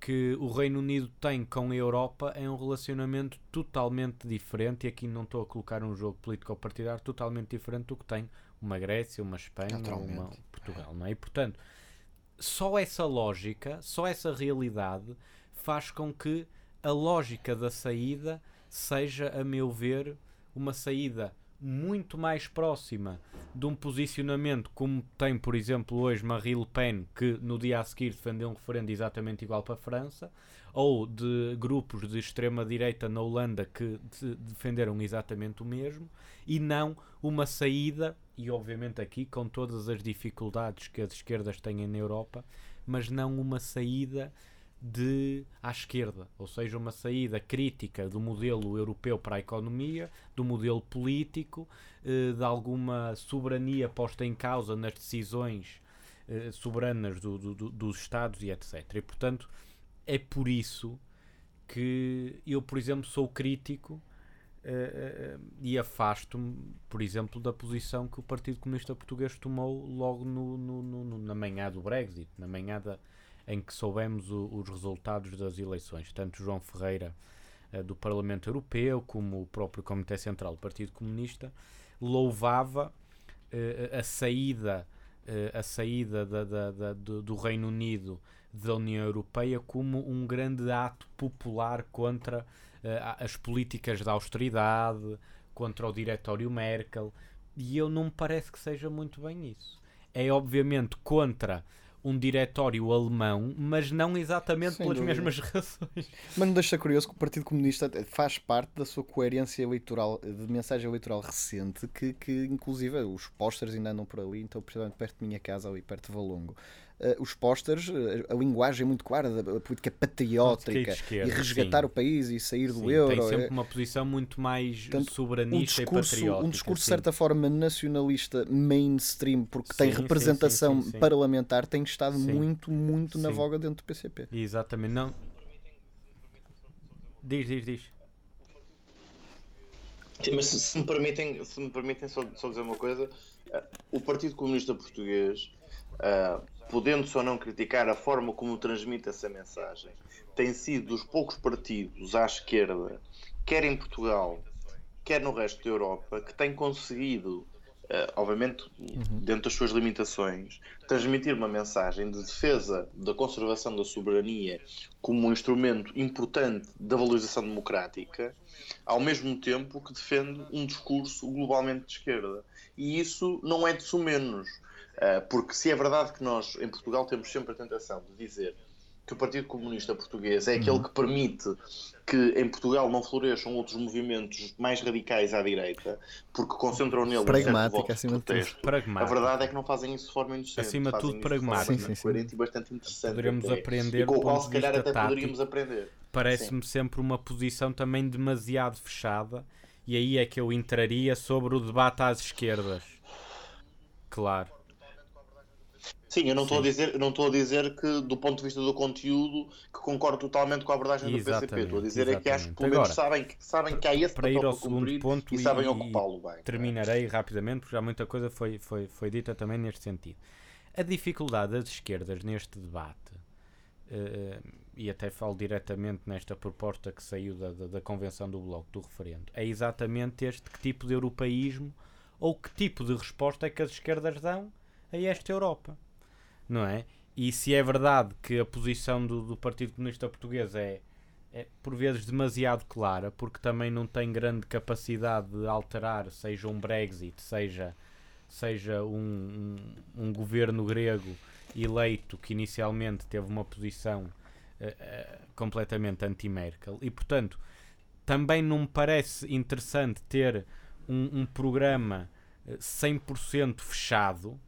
que o Reino Unido tem com a Europa é um relacionamento totalmente diferente, e aqui não estou a colocar um jogo político-partidário, totalmente diferente do que tem uma Grécia, uma Espanha, uma Portugal, não é? E, portanto, só essa lógica, só essa realidade faz com que a lógica da saída seja, a meu ver, uma saída muito mais próxima de um posicionamento como tem, por exemplo, hoje Marine Le Pen, que no dia a seguir defendeu um referendo exatamente igual para a França, ou de grupos de extrema-direita na Holanda que de defenderam exatamente o mesmo, e não uma saída, e obviamente aqui com todas as dificuldades que as esquerdas têm na Europa, mas não uma saída de à esquerda, ou seja, uma saída crítica do modelo europeu para a economia, do modelo político, eh, de alguma soberania posta em causa nas decisões eh, soberanas do, do, dos Estados e etc. E portanto é por isso que eu, por exemplo, sou crítico uh, e afasto-me, por exemplo, da posição que o Partido Comunista Português tomou logo no, no, no, na manhã do Brexit, na manhã da, em que soubemos o, os resultados das eleições. Tanto João Ferreira, uh, do Parlamento Europeu, como o próprio Comitê Central do Partido Comunista, louvava uh, a saída, a saída da, da, da, do, Reino Unido da União Europeia como um grande ato popular contra as políticas da austeridade, contra o diretório Merkel, e eu não me parece que seja muito bem isso. É obviamente contra um diretório alemão, mas não exatamente Sem pelas dúvida. mesmas razões.
Mas não deixa curioso que o Partido Comunista faz parte da sua coerência eleitoral, de mensagem eleitoral recente, que, que inclusive os pósteres ainda andam por ali, então precisamente perto de minha casa, ali perto de Valongo uh, os pósteres, uh, a linguagem muito clara da política patriótica esquerda, e resgatar sim. o país e sair sim, do euro. Tem
sempre é, uma posição muito mais Portanto, soberanista um discurso, e patriótica.
Um discurso, de certa forma, nacionalista mainstream, porque sim, tem representação parlamentar, tem estado muito, muito na voga dentro do PCP.
Exatamente. Não. Diz, diz, diz.
Mas se me permitem, se me permitem só, só dizer uma coisa, eh, o Partido Comunista Português uh, podendo-se ou não criticar a forma como transmite essa mensagem, tem sido dos poucos partidos à esquerda, quer em Portugal, quer no resto da Europa, que tem conseguido, uh, obviamente uhum. dentro das suas limitações, transmitir uma mensagem de defesa da conservação da soberania como um instrumento importante da valorização democrática, ao mesmo tempo que defende um discurso globalmente de esquerda. E isso não é de sumenos. Eh, porque se é verdade que nós em Portugal temos sempre a tentação de dizer que o Partido Comunista Português é aquele uhum. que permite que em Portugal não floresçam outros movimentos mais radicais à direita, porque concentram nele
pragmática, acima
de tudo. A verdade é que não fazem isso de forma inocente.
Acima de tudo, pragmática.
Sim, sim, sim. e bastante interessante.
Poderemos até. aprender e
com o qual, se calhar, até tático, poderíamos aprender.
Parece-me sempre uma posição também demasiado fechada, e aí é que eu entraria sobre o debate às esquerdas. Claro.
Sim, eu não estou a dizer, não estou a dizer que do ponto de vista do conteúdo que concordo totalmente com a abordagem do PCP. Estou a dizer é que acho que pelo menos sabem, que, sabem que há esse
para ir ao segundo ponto
e, sabem ocupá-lo bem.
Terminarei rapidamente porque já muita coisa foi, foi, foi dita também neste sentido. A dificuldade das esquerdas neste debate, uh, e até falo diretamente nesta proposta que saiu da, da, da Convenção do Bloco do referendo, é exatamente este que tipo de europeísmo ou que tipo de resposta é que as esquerdas dão a esta Europa não é? E se é verdade que a posição do, do Partido Comunista Português é, é, por vezes demasiado clara, porque também não tem grande capacidade de alterar, seja um Brexit, seja, seja um, um, um governo grego eleito que inicialmente teve uma posição uh, uh, completamente anti-Merkel, e portanto também não me parece interessante ter um, um programa 100% fechado eh,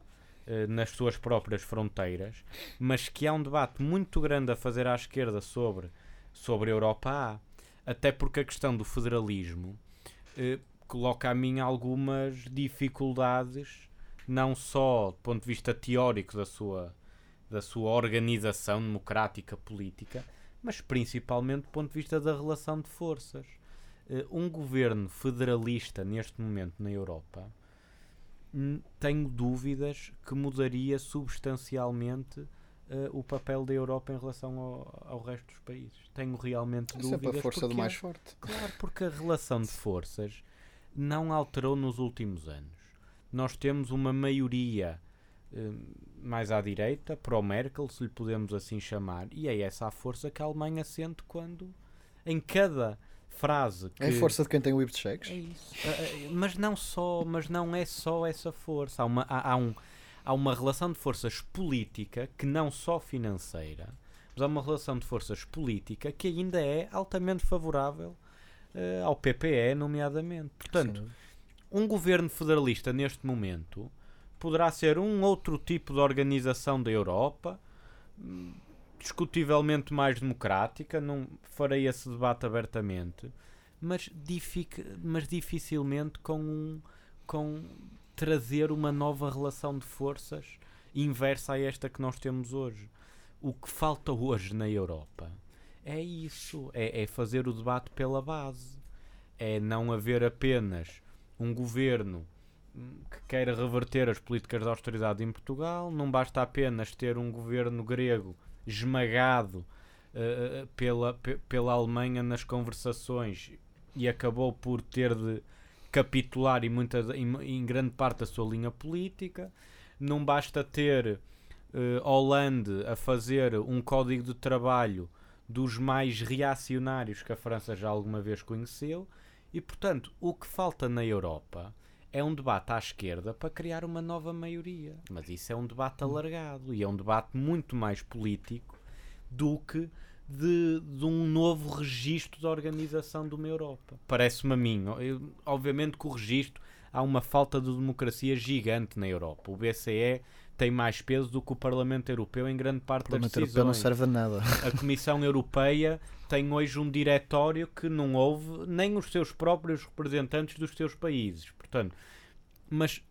nas suas próprias fronteiras, mas que há um debate muito grande a fazer à esquerda sobre, sobre a Europa há. Até porque a questão do federalismo eh, coloca a mim algumas dificuldades, não só do ponto de vista teórico da sua, da sua organização democrática política, mas principalmente do ponto de vista da relação de forças. Uh, um governo federalista neste momento na Europa tenho dúvidas que mudaria substancialmente uh, o papel da Europa em relação ao, ao resto dos países. Tenho realmente é dúvidas.
É a força
porque,
do mais forte.
Claro, porque a relação de forças não alterou nos últimos anos. Nós temos uma maioria uh, mais à direita, pró-Merkel, se lhe podemos assim chamar, e é essa a força que a Alemanha sente quando, em cada frase que...
É a força de quem tem whipped checks.
É isso. Ah, ah, mas não só, mas não é só essa força. Há uma, há, há um, há uma relação de forças política que não só financeira, mas há uma relação de forças política que ainda é altamente favorável uh, ao PPE, nomeadamente. Portanto,
Sim.
um governo federalista neste momento poderá ser um outro tipo de organização da Europa, discutivelmente mais democrática, não farei esse debate abertamente, mas, dific, mas dificilmente com, um, com trazer uma nova relação de forças inversa a esta que nós temos hoje. O que falta hoje na Europa é isso, é, é fazer o debate pela base, é não haver apenas um governo que queira reverter as políticas de austeridade em Portugal, não basta apenas ter um governo grego esmagado uh, pela, pela Alemanha nas conversações e acabou por ter de capitular em, muita, em, em grande parte a sua linha política. Não basta ter uh, Hollande a fazer um código de trabalho dos mais reacionários que a França já alguma vez conheceu. E, portanto, o que falta na Europa é um debate à esquerda para criar uma nova maioria. Mas isso é um debate alargado e é um debate muito mais político do que de, de um novo registro de organização de uma Europa. Parece-me a mim. Eu, obviamente que o registro há uma falta de democracia gigante na Europa. O BCE tem mais peso do que o Parlamento Europeu em grande parte
O
das
Parlamento
decisões.
Europeu não serve a nada.
A Comissão Europeia tem hoje um diretório que não houve nem os seus próprios representantes dos seus países. Portanto, mas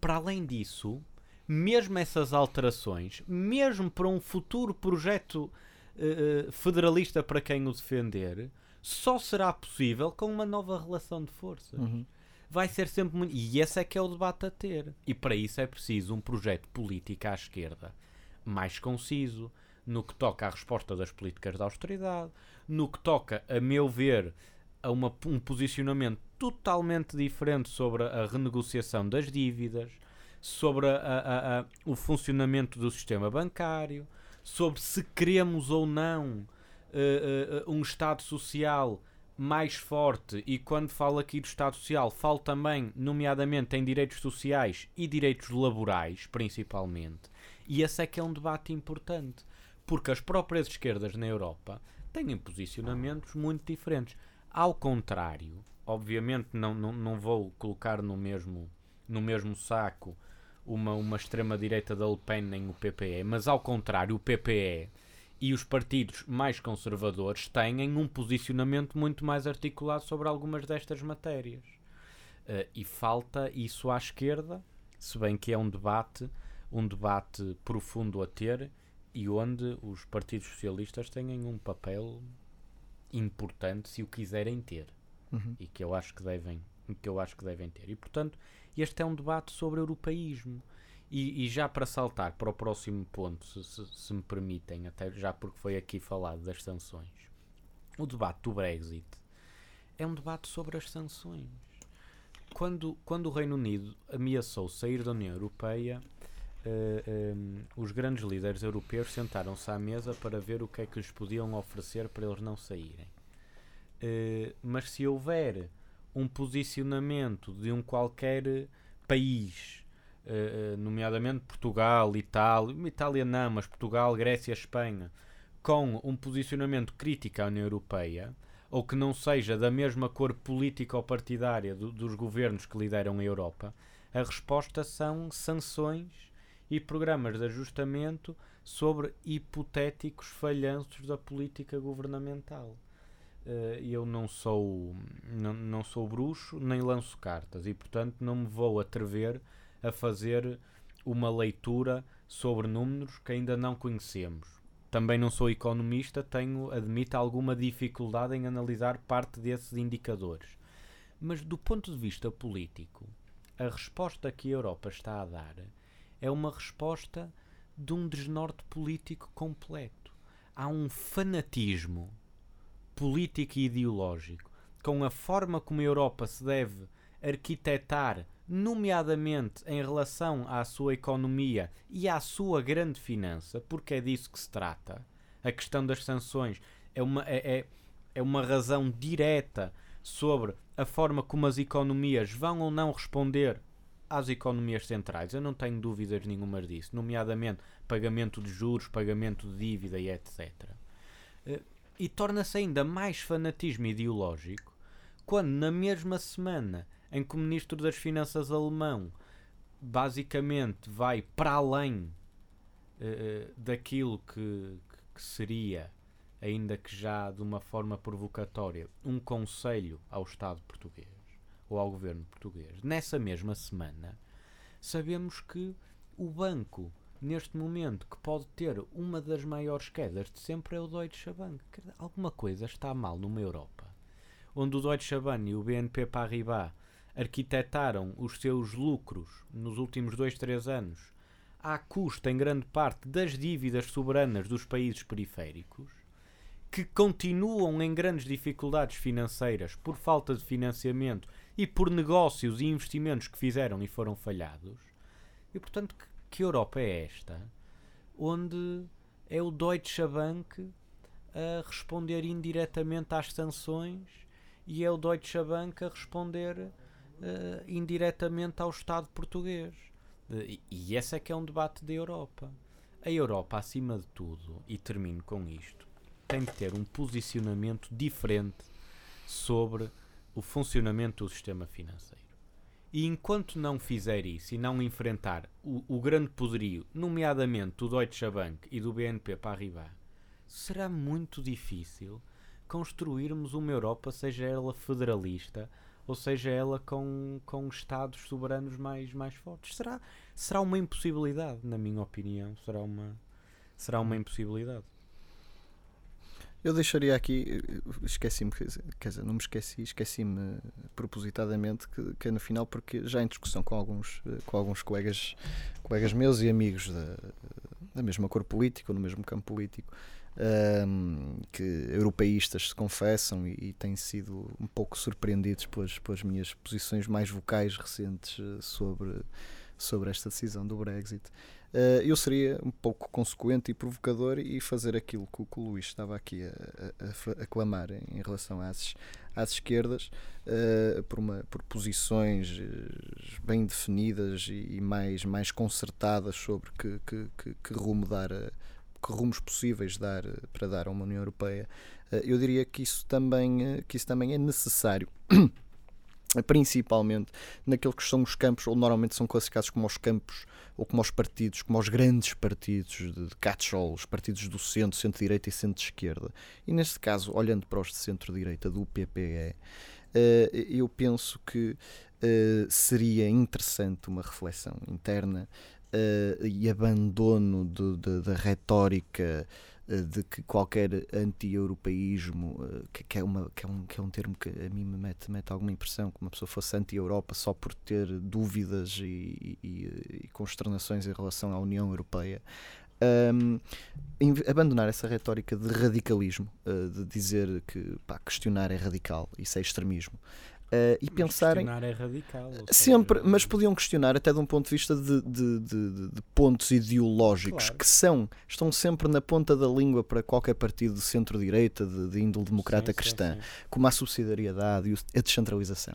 para além disso, mesmo essas alterações, mesmo para um futuro projeto eh, federalista para quem o defender, só será possível com uma nova relação de forças.
Uhum.
Vai ser sempre muito. E esse é que é o debate a ter. E para isso é preciso um projeto político à esquerda mais conciso, no que toca à resposta das políticas de austeridade, no que toca, a meu ver, a uma, um posicionamento totalmente diferente sobre a renegociação das dívidas, sobre a- a- a- o funcionamento do sistema bancário, sobre se queremos ou não eh, eh, um Estado social mais forte. E quando falo aqui do Estado social, falo também, nomeadamente, em direitos sociais e direitos laborais, principalmente. E esse é que é um debate importante, porque as próprias esquerdas na Europa têm posicionamentos muito diferentes. Ao contrário, obviamente não, não, não vou colocar no mesmo, no mesmo saco uma, uma extrema-direita da Le Pen nem o PPE, mas ao contrário, o PPE e os partidos mais conservadores têm um posicionamento muito mais articulado sobre algumas destas matérias. Eh, e falta isso à esquerda, se bem que é um debate, um debate profundo a ter e onde os partidos socialistas têm um papel importante se o quiserem ter.
Uhum.
e que eu acho que devem que eu acho que devem ter. E portanto este é um debate sobre europeísmo. E, e já para saltar para o próximo ponto se, se- se me permitem até já porque foi aqui falado das sanções. O debate do Brexit é um debate sobre as sanções. Quando, quando o Reino Unido ameaçou sair da União Europeia eh, em, os grandes líderes europeus sentaram-se à mesa para ver o que é que lhes podiam oferecer para eles não saírem. Eh, mas se houver um posicionamento de um qualquer país, eh, eh, nomeadamente Portugal, Itália, Itália não, mas Portugal, Grécia, Espanha, com um posicionamento crítico à União Europeia, ou que não seja da mesma cor política ou partidária do- dos governos que lideram a Europa, a resposta são sanções e programas de ajustamento sobre hipotéticos falhanços da política governamental. Eh, eu não sou não, não sou bruxo nem lanço cartas e portanto não me vou atrever a fazer uma leitura sobre números que ainda não conhecemos. Também não sou economista, tenho, admito, alguma dificuldade em analisar parte desses indicadores. Mas do ponto de vista político, a resposta que a Europa está a dar é uma resposta de um desnorte político completo. Há um fanatismo político e ideológico com a forma como a Europa se deve arquitetar, nomeadamente em relação à sua economia e à sua grande finança, porque é disso que se trata. A questão das sanções é uma. É, é- é uma razão direta sobre a forma como as economias vão ou não responder às economias centrais. Eu não tenho dúvidas nenhumas disso, nomeadamente pagamento de juros, pagamento de dívida e etc. Eh, e torna-se ainda mais fanatismo ideológico quando, na mesma semana em que o Ministro das Finanças alemão basicamente vai para além uh, daquilo que, que seria, ainda que já de uma forma provocatória, um conselho ao Estado português ou ao governo português. Nessa mesma semana, sabemos que o banco, neste momento, que pode ter uma das maiores quedas de sempre é o Deutsche Bank. Alguma coisa está mal numa Europa, onde o Deutsche Bank e o BNP Paribas arquitetaram os seus lucros nos últimos dois, três anos à custa, em grande parte, das dívidas soberanas dos países periféricos, que continuam em grandes dificuldades financeiras por falta de financiamento e por negócios e investimentos que fizeram e foram falhados. E portanto, que, que Europa é esta? Onde é o Deutsche Bank a responder indiretamente às sanções e é o Deutsche Bank a responder uh, indiretamente ao Estado português. E esse é que é um debate da Europa. A Europa, acima de tudo, e termino com isto, tem de ter um posicionamento diferente sobre o funcionamento do sistema financeiro. E enquanto não fizer isso e não enfrentar o, o grande poderio, nomeadamente do Deutsche Bank e do BNP Paribas, será muito difícil construirmos uma Europa, seja ela federalista, ou seja ela com, com estados soberanos mais, mais fortes. Será, será uma impossibilidade, na minha opinião. Será uma, será uma impossibilidade.
Eu deixaria aqui, esqueci-me, quer dizer, não me esqueci, esqueci-me propositadamente que, que é no final, porque já em discussão com alguns, com alguns colegas, colegas meus e amigos da, da mesma cor política, ou no mesmo campo político, um, que europeístas se confessam e, e, têm sido um pouco surpreendidos pelas, pelas minhas posições mais vocais recentes eh, sobre, sobre esta decisão do Brexit. Uh, eu seria um pouco consequente e provocador e fazer aquilo que, o Luís estava aqui a, a, a clamar em, relação às, às esquerdas, uh, por, uma, por posições bem definidas e, mais, mais concertadas sobre que, que, que, que rumo dar a que rumos possíveis dar, eh, para dar a uma União Europeia, eh, eu diria que isso também, eh, que isso também é necessário. principalmente naqueles que são os campos, ou normalmente são classificados como os campos, ou como os partidos, como os grandes partidos de, catch-all, os partidos do centro, centro-direita e centro-esquerda. E neste caso, olhando para os de centro-direita do PPE, eu penso que seria interessante uma reflexão interna uh, e abandono da retórica uh, de que qualquer anti-europeísmo, uh, que, que, é que, é um, que é um termo que a mim me mete, mete alguma impressão, que uma pessoa fosse anti-Europa só por ter dúvidas e, e, e consternações em relação à União Europeia. Um, abandonar essa retórica de radicalismo, de dizer que pá, questionar é radical, isso é extremismo. Uh, e mas pensarem.
Questionar é radical.
Sempre, mas podiam questionar até de um ponto de vista de, de, de, de pontos ideológicos claro. que são, estão sempre na ponta da língua para qualquer partido de centro-direita, de, de índole democrata sim, cristã, sim, sim. como a subsidiariedade e a descentralização.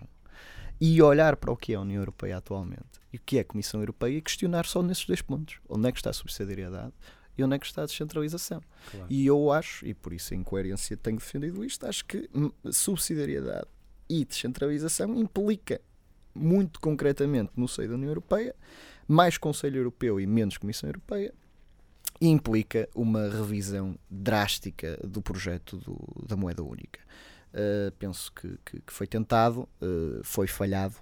E olhar para o que é a União Europeia atualmente e o que é a Comissão Europeia e questionar só nesses dois pontos. Onde é que está a subsidiariedade e onde é que está a descentralização. Claro. E eu acho, e por isso em coerência tenho defendido isto, acho que subsidiariedade e descentralização implica, muito concretamente no seio da União Europeia, mais Conselho Europeu e menos Comissão Europeia, e implica uma revisão drástica do projeto do, da moeda única. Uh, penso que, que, que, foi tentado, uh, foi falhado,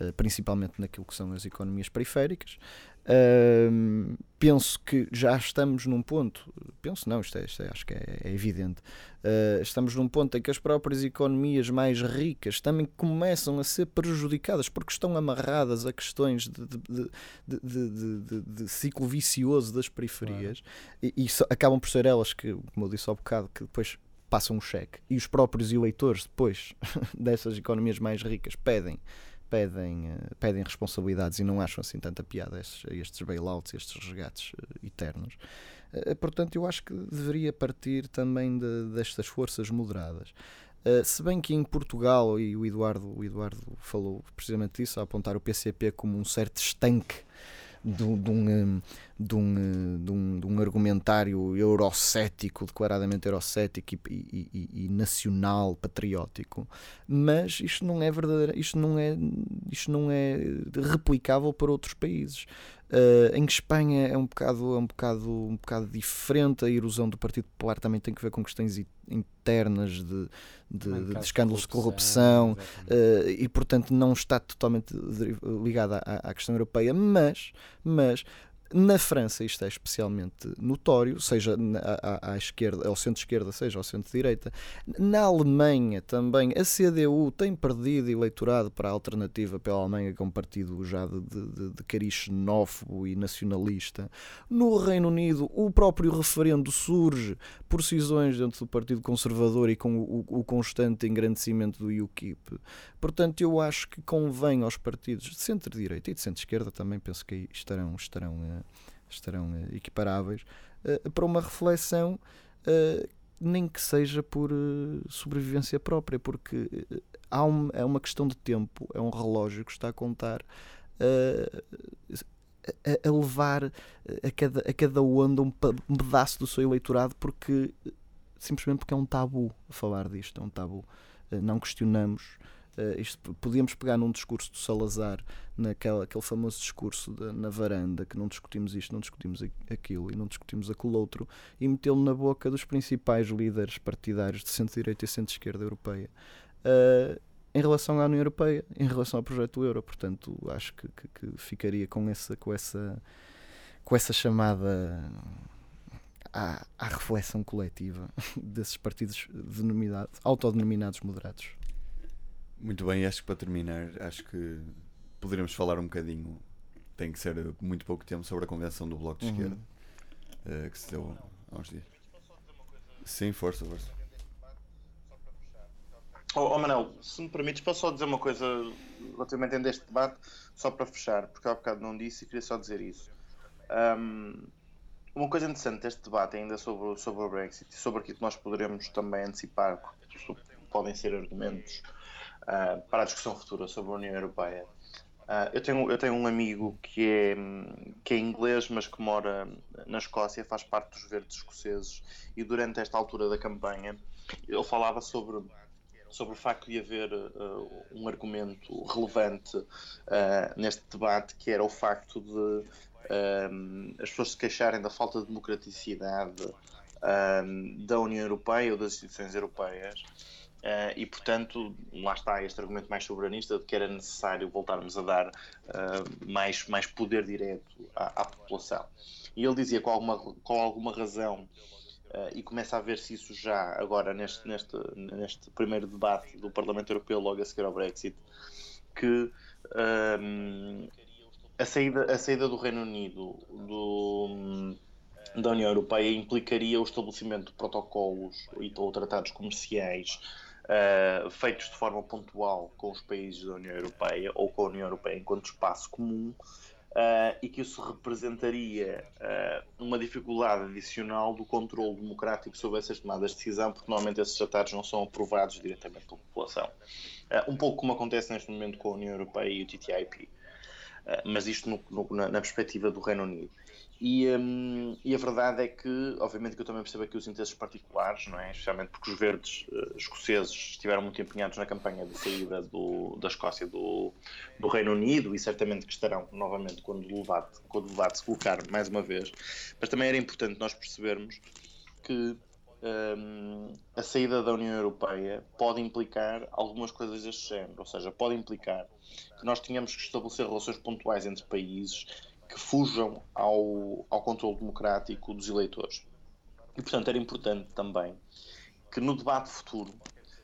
uh, principalmente naquilo que são as economias periféricas. Uh, penso que já estamos num ponto, penso não, isto, é, isto é, acho que é, é evidente, uh, estamos num ponto em que as próprias economias mais ricas também começam a ser prejudicadas porque estão amarradas a questões de, de, de, de ciclo vicioso das periferias claro. e, e so, acabam por ser elas que, como eu disse há bocado, que depois passam um cheque e os próprios eleitores depois dessas economias mais ricas pedem pedem, uh, pedem responsabilidades e não acham assim tanta piada estes, estes bailouts, estes resgates uh, eternos. portanto, eu acho que deveria partir também de, destas forças moderadas. se bem que em Portugal, e o Eduardo, o Eduardo falou precisamente disso, a apontar o PCP como um certo estanque de, de, um, de, um, de, um, de um argumentário eurocético, declaradamente eurocético e, e, e, e, nacional, patriótico, mas isto não é verdadeiro, isto não é, isto não é replicável para outros países. Uh, em Espanha é um bocado, é um, bocado, um bocado diferente, a erosão do Partido Popular também tem que ver com questões internas de, de, de escândalos de corrupção, uh, e portanto não está totalmente ligada à, à, questão europeia, mas, mas na França isto é especialmente notório, seja à, à esquerda, ao centro-esquerda, seja ao centro-direita. Na Alemanha também a CDU tem perdido eleitorado para a alternativa pela Alemanha, que é um partido já de, de, de cariz xenófobo e nacionalista. No Reino Unido, o próprio referendo surge por cisões dentro do Partido Conservador e com o, o constante engrandecimento do UKIP. Portanto, eu acho que convém aos partidos de centro-direita e de centro-esquerda também, penso que estarão, estarão, uh, estarão uh, equiparáveis, uh, para uma reflexão, nem que seja por sobrevivência própria, porque há um, é uma questão de tempo, é um relógio que está a contar. A, a, levar a cada, a cada onda um, um pedaço do seu eleitorado porque simplesmente porque é um tabu falar disto, é um tabu. Não questionamos Uh, isto, podíamos pegar num discurso do Salazar, naquele aquele famoso discurso de, na varanda, que não discutimos isto, não discutimos aquilo e não discutimos aquilo outro, e metê-lo na boca dos principais líderes partidários de centro-direita e centro-esquerda europeia. Uh, em relação à União Europeia, em relação ao projeto euro, portanto, acho que, que, que ficaria com essa, com essa, com essa chamada à, à reflexão coletiva desses partidos denominados, autodenominados moderados.
Muito bem, acho que para terminar, acho que poderemos falar um bocadinho, tem que ser muito pouco tempo, sobre a convenção do Bloco de uhum. Esquerda, uh, que se deu há uns dias. Sim, força, força.
Oh, oh Manel, se me permites, posso só dizer uma coisa relativamente a este debate, só para fechar, porque há bocado não disse e queria só dizer isso. Um, uma coisa interessante deste debate ainda sobre, sobre o Brexit e sobre aquilo que nós poderemos também antecipar, podem ser argumentos uh, para a discussão futura sobre a União Europeia. Uh, eu, tenho, eu tenho um amigo que é, que é inglês, mas que mora na Escócia, faz parte dos verdes escoceses, e durante esta altura da campanha ele falava sobre, sobre o facto de haver uh, um argumento relevante uh, neste debate, que era o facto de as pessoas se queixarem da falta de democraticidade da União Europeia ou das instituições europeias Uh, e, portanto, lá está este argumento mais soberanista de que era necessário voltarmos a dar uh, mais, mais poder direto à, à, população. E ele dizia com alguma, com alguma razão, uh, e começa a ver-se isso já agora neste, neste, neste primeiro debate do Parlamento Europeu, logo a seguir ao Brexit, que a, saída, a saída do Reino Unido do da União Europeia implicaria o estabelecimento de protocolos ou tratados comerciais uh, feitos de forma pontual com os países da União Europeia ou com a União Europeia enquanto espaço comum uh, e que isso representaria uh, uma dificuldade adicional do controle democrático sobre essas tomadas de decisão, porque normalmente esses tratados não são aprovados diretamente pela população. um pouco como acontece neste momento com a União Europeia e o TTIP. mas isto no, no, na, na perspectiva do Reino Unido. E, um, e, a verdade é que, obviamente, que eu também percebo aqui os interesses particulares, não é? especialmente porque os verdes uh, escoceses estiveram muito empenhados na campanha de saída do, da Escócia do, do, Reino Unido e certamente que estarão novamente quando o, debate, quando o debate se colocar mais uma vez. Mas também era importante nós percebermos que um, a saída da União Europeia pode implicar algumas coisas deste género, ou seja, pode implicar que nós tenhamos que estabelecer relações pontuais entre países que fujam ao, ao controle democrático dos eleitores. E, portanto, era importante também que no debate futuro,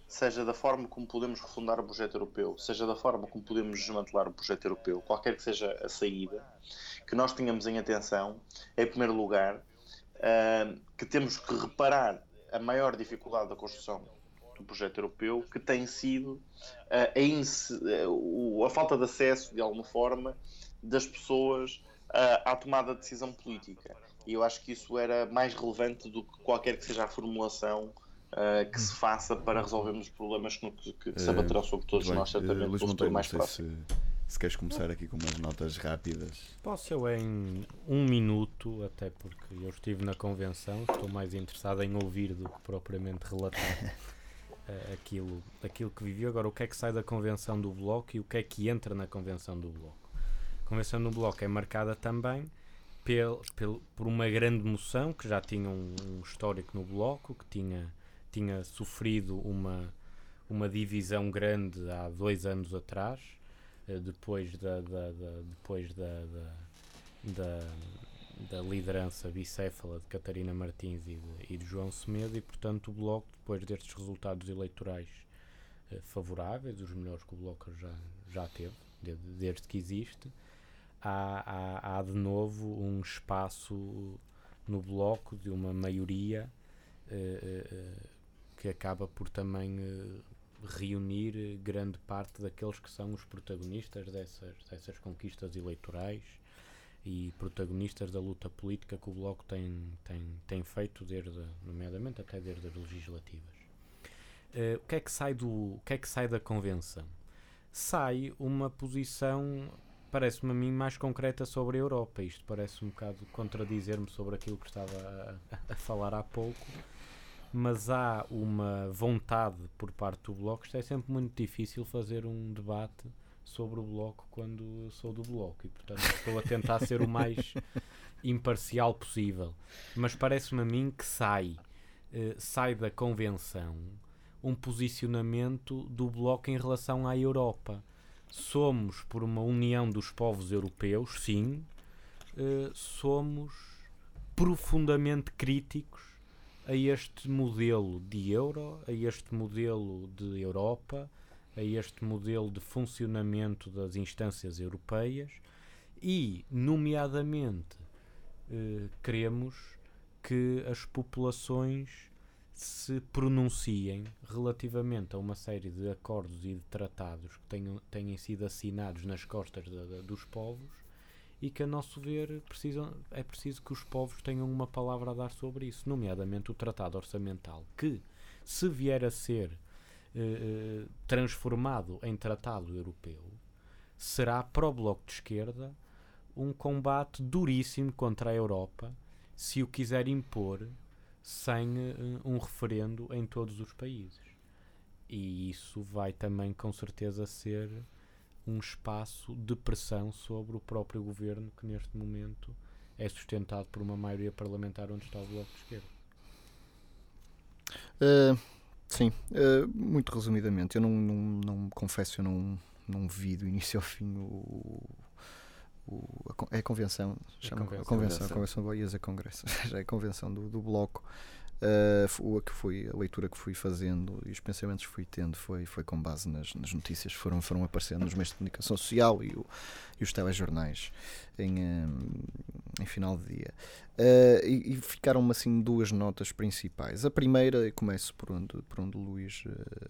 seja da forma como podemos refundar o projeto europeu, seja da forma como podemos desmantelar o projeto europeu, qualquer que seja a saída, que nós tenhamos em atenção, em primeiro lugar, uh, que temos que reparar a maior dificuldade da construção do projeto europeu que tem sido uh, a, a, falta de acesso, de alguma forma, das pessoas à tomada de decisão política. E eu acho que isso era mais relevante do que qualquer que seja a formulação uh, que se faça para resolvermos os problemas que, que, que se abaterão sobre todos bem, nós, certamente,
uh, futuro mais próximo. Se, se queres começar aqui com umas notas rápidas.
Posso eu em um minuto, até porque eu estive na convenção, estou mais interessado em ouvir do que propriamente relatar uh, aquilo, aquilo que vivi. Agora, o que é que sai da convenção do Bloco e o que é que entra na convenção do Bloco? Convenção do Bloco é marcada também pel, pel, por uma grande moção que já tinha um, um histórico no Bloco, que tinha tinha sofrido uma, uma divisão grande há dois anos atrás, eh, depois da, da, da depois da, da, da, liderança bicéfala de Catarina Martins e de, e de, João Semedo, e portanto o Bloco, depois destes resultados eleitorais eh, favoráveis, os melhores que o Bloco já, já teve, desde, desde que existe, há, há, há de novo um espaço no Bloco de uma maioria. Uh, uh, que acaba por também uh, reunir grande parte daqueles que são os protagonistas dessas, dessas conquistas eleitorais e protagonistas da luta política que o Bloco tem, tem, tem feito, desde, nomeadamente até desde as legislativas. O, que é que sai do, o que é que sai da convenção? Sai uma posição, parece-me a mim, mais concreta sobre a Europa. Isto parece um bocado contradizer-me sobre aquilo que estava a, a falar há pouco mas há uma vontade por parte do Bloco. Isto é sempre muito difícil fazer um debate sobre o Bloco quando sou do Bloco e, portanto, estou a tentar ser o mais imparcial possível. Mas parece-me a mim que sai, eh, sai da convenção um posicionamento do Bloco em relação à Europa. Somos por uma união dos povos europeus, sim, eh, somos profundamente críticos a este modelo de euro, a este modelo de Europa, a este modelo de funcionamento das instâncias europeias e, nomeadamente, eh, queremos que as populações se pronunciem relativamente a uma série de acordos e de tratados que tenham, tenham sido assinados nas costas dos povos e que, a nosso ver, precisam, é preciso que os povos tenham uma palavra a dar sobre isso, nomeadamente o Tratado Orçamental, que, se vier a ser eh, eh, transformado em Tratado Europeu, será para o Bloco de Esquerda um combate duríssimo contra a Europa se o quiser impor sem uh, um referendo em todos os países. E isso vai também, com certeza, ser um espaço de pressão sobre o próprio governo que neste momento é sustentado por uma maioria parlamentar onde está o Bloco de Esquerda.
Uh, sim, uh, muito resumidamente, eu não, não, não confesso, eu não, não vi do início ao fim o, o a, é a convenção, chama, a convenção, a convenção, convenção, a congresso, já é a convenção do, do bloco Uh, que foi, a leitura que fui fazendo e os pensamentos que fui tendo foi, foi com base nas, nas notícias que foram, foram aparecendo nos meios de comunicação social e, o, e os telejornais em, em final de dia. Uh, e, e ficaram-me assim duas notas principais. A primeira, e começo por onde, por onde o Luís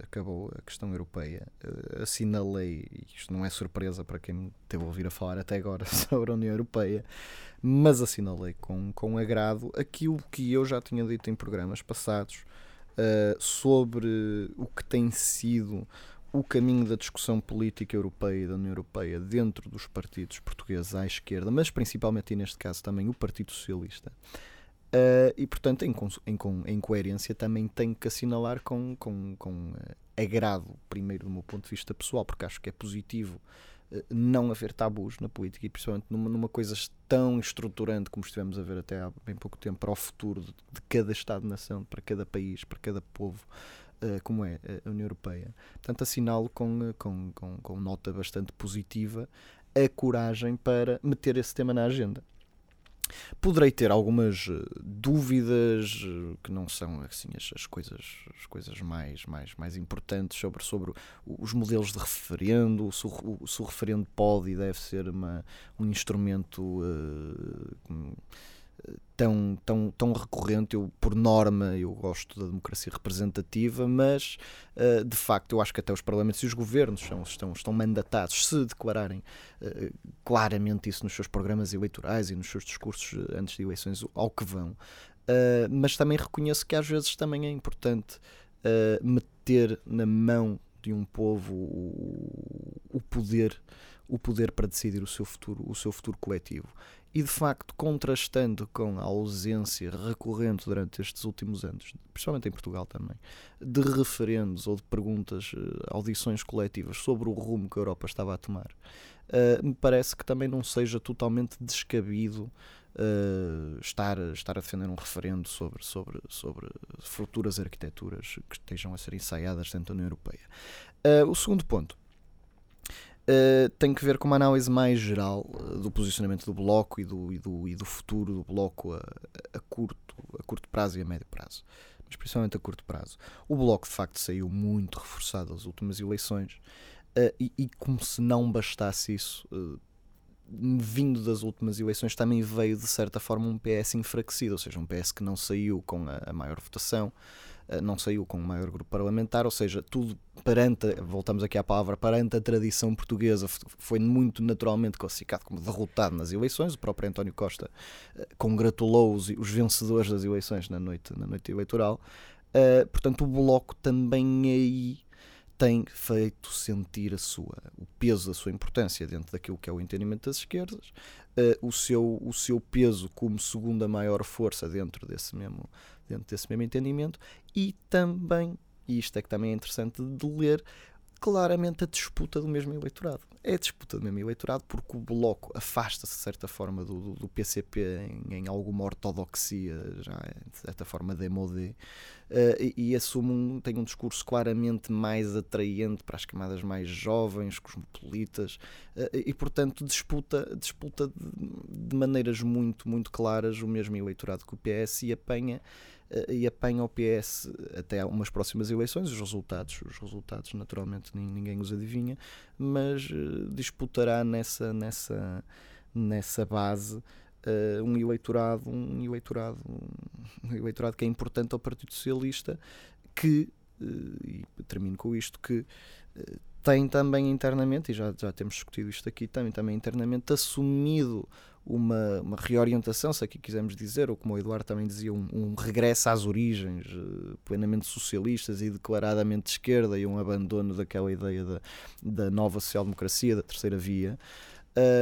acabou, a questão europeia. Uh, assinalei, isto não é surpresa para quem me teve a ouvir a falar até agora sobre a União Europeia, mas assinalei com, com agrado aquilo que eu já tinha dito em programas passados uh, sobre o que tem sido o caminho da discussão política europeia e da União Europeia dentro dos partidos portugueses à esquerda, mas principalmente e neste caso também o Partido Socialista. Uh, e portanto, em, em, em, coerência, também tenho que assinalar com, com, com uh, agrado, primeiro do meu ponto de vista pessoal, porque acho que é positivo não haver tabus na política e principalmente numa, numa coisa tão estruturante como estivemos a ver até há bem pouco tempo para o futuro de, de cada Estado-nação, para cada país, para cada povo, uh, como é a União Europeia. Portanto, assinalo com, com, com, com nota bastante positiva a coragem para meter esse tema na agenda. Poderei ter algumas eh, dúvidas eh, que não são assim as, as, coisas, as coisas mais, mais, mais importantes sobre, sobre os modelos de referendo, se o, se o referendo pode e deve ser uma, um instrumento uh, tão, tão, tão recorrente. Eu, por norma, eu gosto da democracia representativa, mas uh, de facto eu acho que até os parlamentos e os governos são, estão, estão mandatados, se declararem uh, claramente isso nos seus programas eleitorais e nos seus discursos antes de eleições, ao que vão. Mas também reconheço que às vezes também é importante meter na mão de um povo o poder o poder para decidir o seu futuro o seu futuro coletivo e de facto contrastando com a ausência recorrente durante estes últimos anos, principalmente em Portugal também, de referendos ou de perguntas, eh, audições coletivas sobre o rumo que a Europa estava a tomar, uh, me parece que também não seja totalmente descabido Uh, estar, estar a defender um referendo sobre, sobre, sobre futuras arquiteturas que estejam a ser ensaiadas dentro da União Europeia. Uh, o segundo ponto uh, tem que ver com uma análise mais geral uh, do posicionamento do Bloco e do, e do, e do futuro do Bloco a, a, curto, a curto prazo e a médio prazo. Mas principalmente a curto prazo. O Bloco, de facto, saiu muito reforçado das últimas eleições uh, e, e, como se não bastasse isso, vindo das últimas eleições, também veio, de certa forma, um PS enfraquecido, ou seja, um PS que não saiu com a, a maior votação, eh, não saiu com o maior grupo parlamentar, ou seja, tudo perante, voltamos aqui à palavra, perante a tradição portuguesa, foi muito naturalmente classificado como derrotado nas eleições. O próprio António Costa eh, congratulou os, os vencedores das eleições na noite, na noite eleitoral. Uh, portanto, o Bloco também aí tem feito sentir a sua, o peso da sua importância dentro daquilo que é o entendimento das esquerdas, uh, o, seu, o seu peso como segunda maior força dentro desse mesmo, dentro desse mesmo entendimento e também, e isto é que também é interessante de ler, claramente a disputa do mesmo eleitorado. É a disputa do mesmo eleitorado porque o Bloco afasta-se de certa forma do, do, PCP em, em, alguma ortodoxia, já de certa forma demodé, uh, e, e assume um, tem um discurso claramente mais atraente para as camadas mais jovens, cosmopolitas, uh, e portanto disputa, disputa de, de maneiras muito, muito claras o mesmo eleitorado que o PS e apanha eh, e apanha o PS até umas próximas eleições. Os resultados, os resultados naturalmente ninguém os adivinha, mas eh, disputará nessa, nessa, nessa base Uh, um eleitorado, um eleitorado, um eleitorado que é importante ao Partido Socialista, que uh, e termino com isto que uh, tem também internamente, e já, já temos discutido isto aqui, também, também internamente assumido uma, uma reorientação, se aqui quisermos dizer, ou como o Eduardo também dizia, um, um regresso às origens uh, plenamente socialistas e declaradamente de esquerda e um abandono daquela ideia da, da nova social-democracia, da terceira via.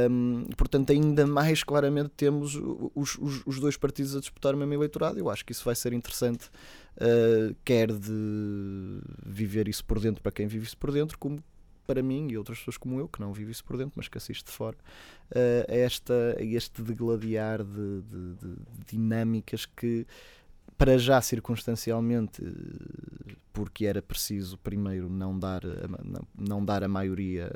Um, portanto, ainda mais claramente temos os, os, os, dois partidos a disputar o mesmo eleitorado. Eu acho que isso vai ser interessante, uh, quer de viver isso por dentro para quem vive isso por dentro, como para mim e outras pessoas como eu, que não vivo isso por dentro, mas que assisto de fora, uh, esta, este degladiar de, de, de, dinâmicas que, para já circunstancialmente, porque era preciso primeiro não dar, não, não dar a maioria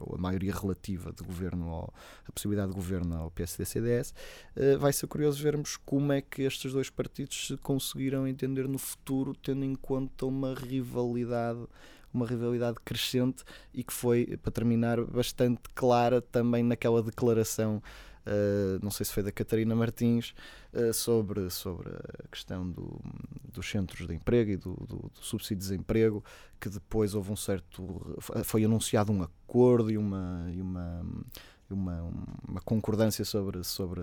ou a maioria relativa de governo ao, a possibilidade de governo ao PSD-CDS, uh, vai ser curioso vermos como é que estes dois partidos se conseguiram entender no futuro, tendo em conta uma rivalidade uma rivalidade crescente e que foi, para terminar, bastante clara também naquela declaração. Uh, não sei se foi da Catarina Martins, uh, sobre, sobre a questão do, dos centros de emprego e do, do, do, subsídio de desemprego, que depois houve um certo. foi anunciado um acordo e uma. E uma uma, uma concordância sobre, sobre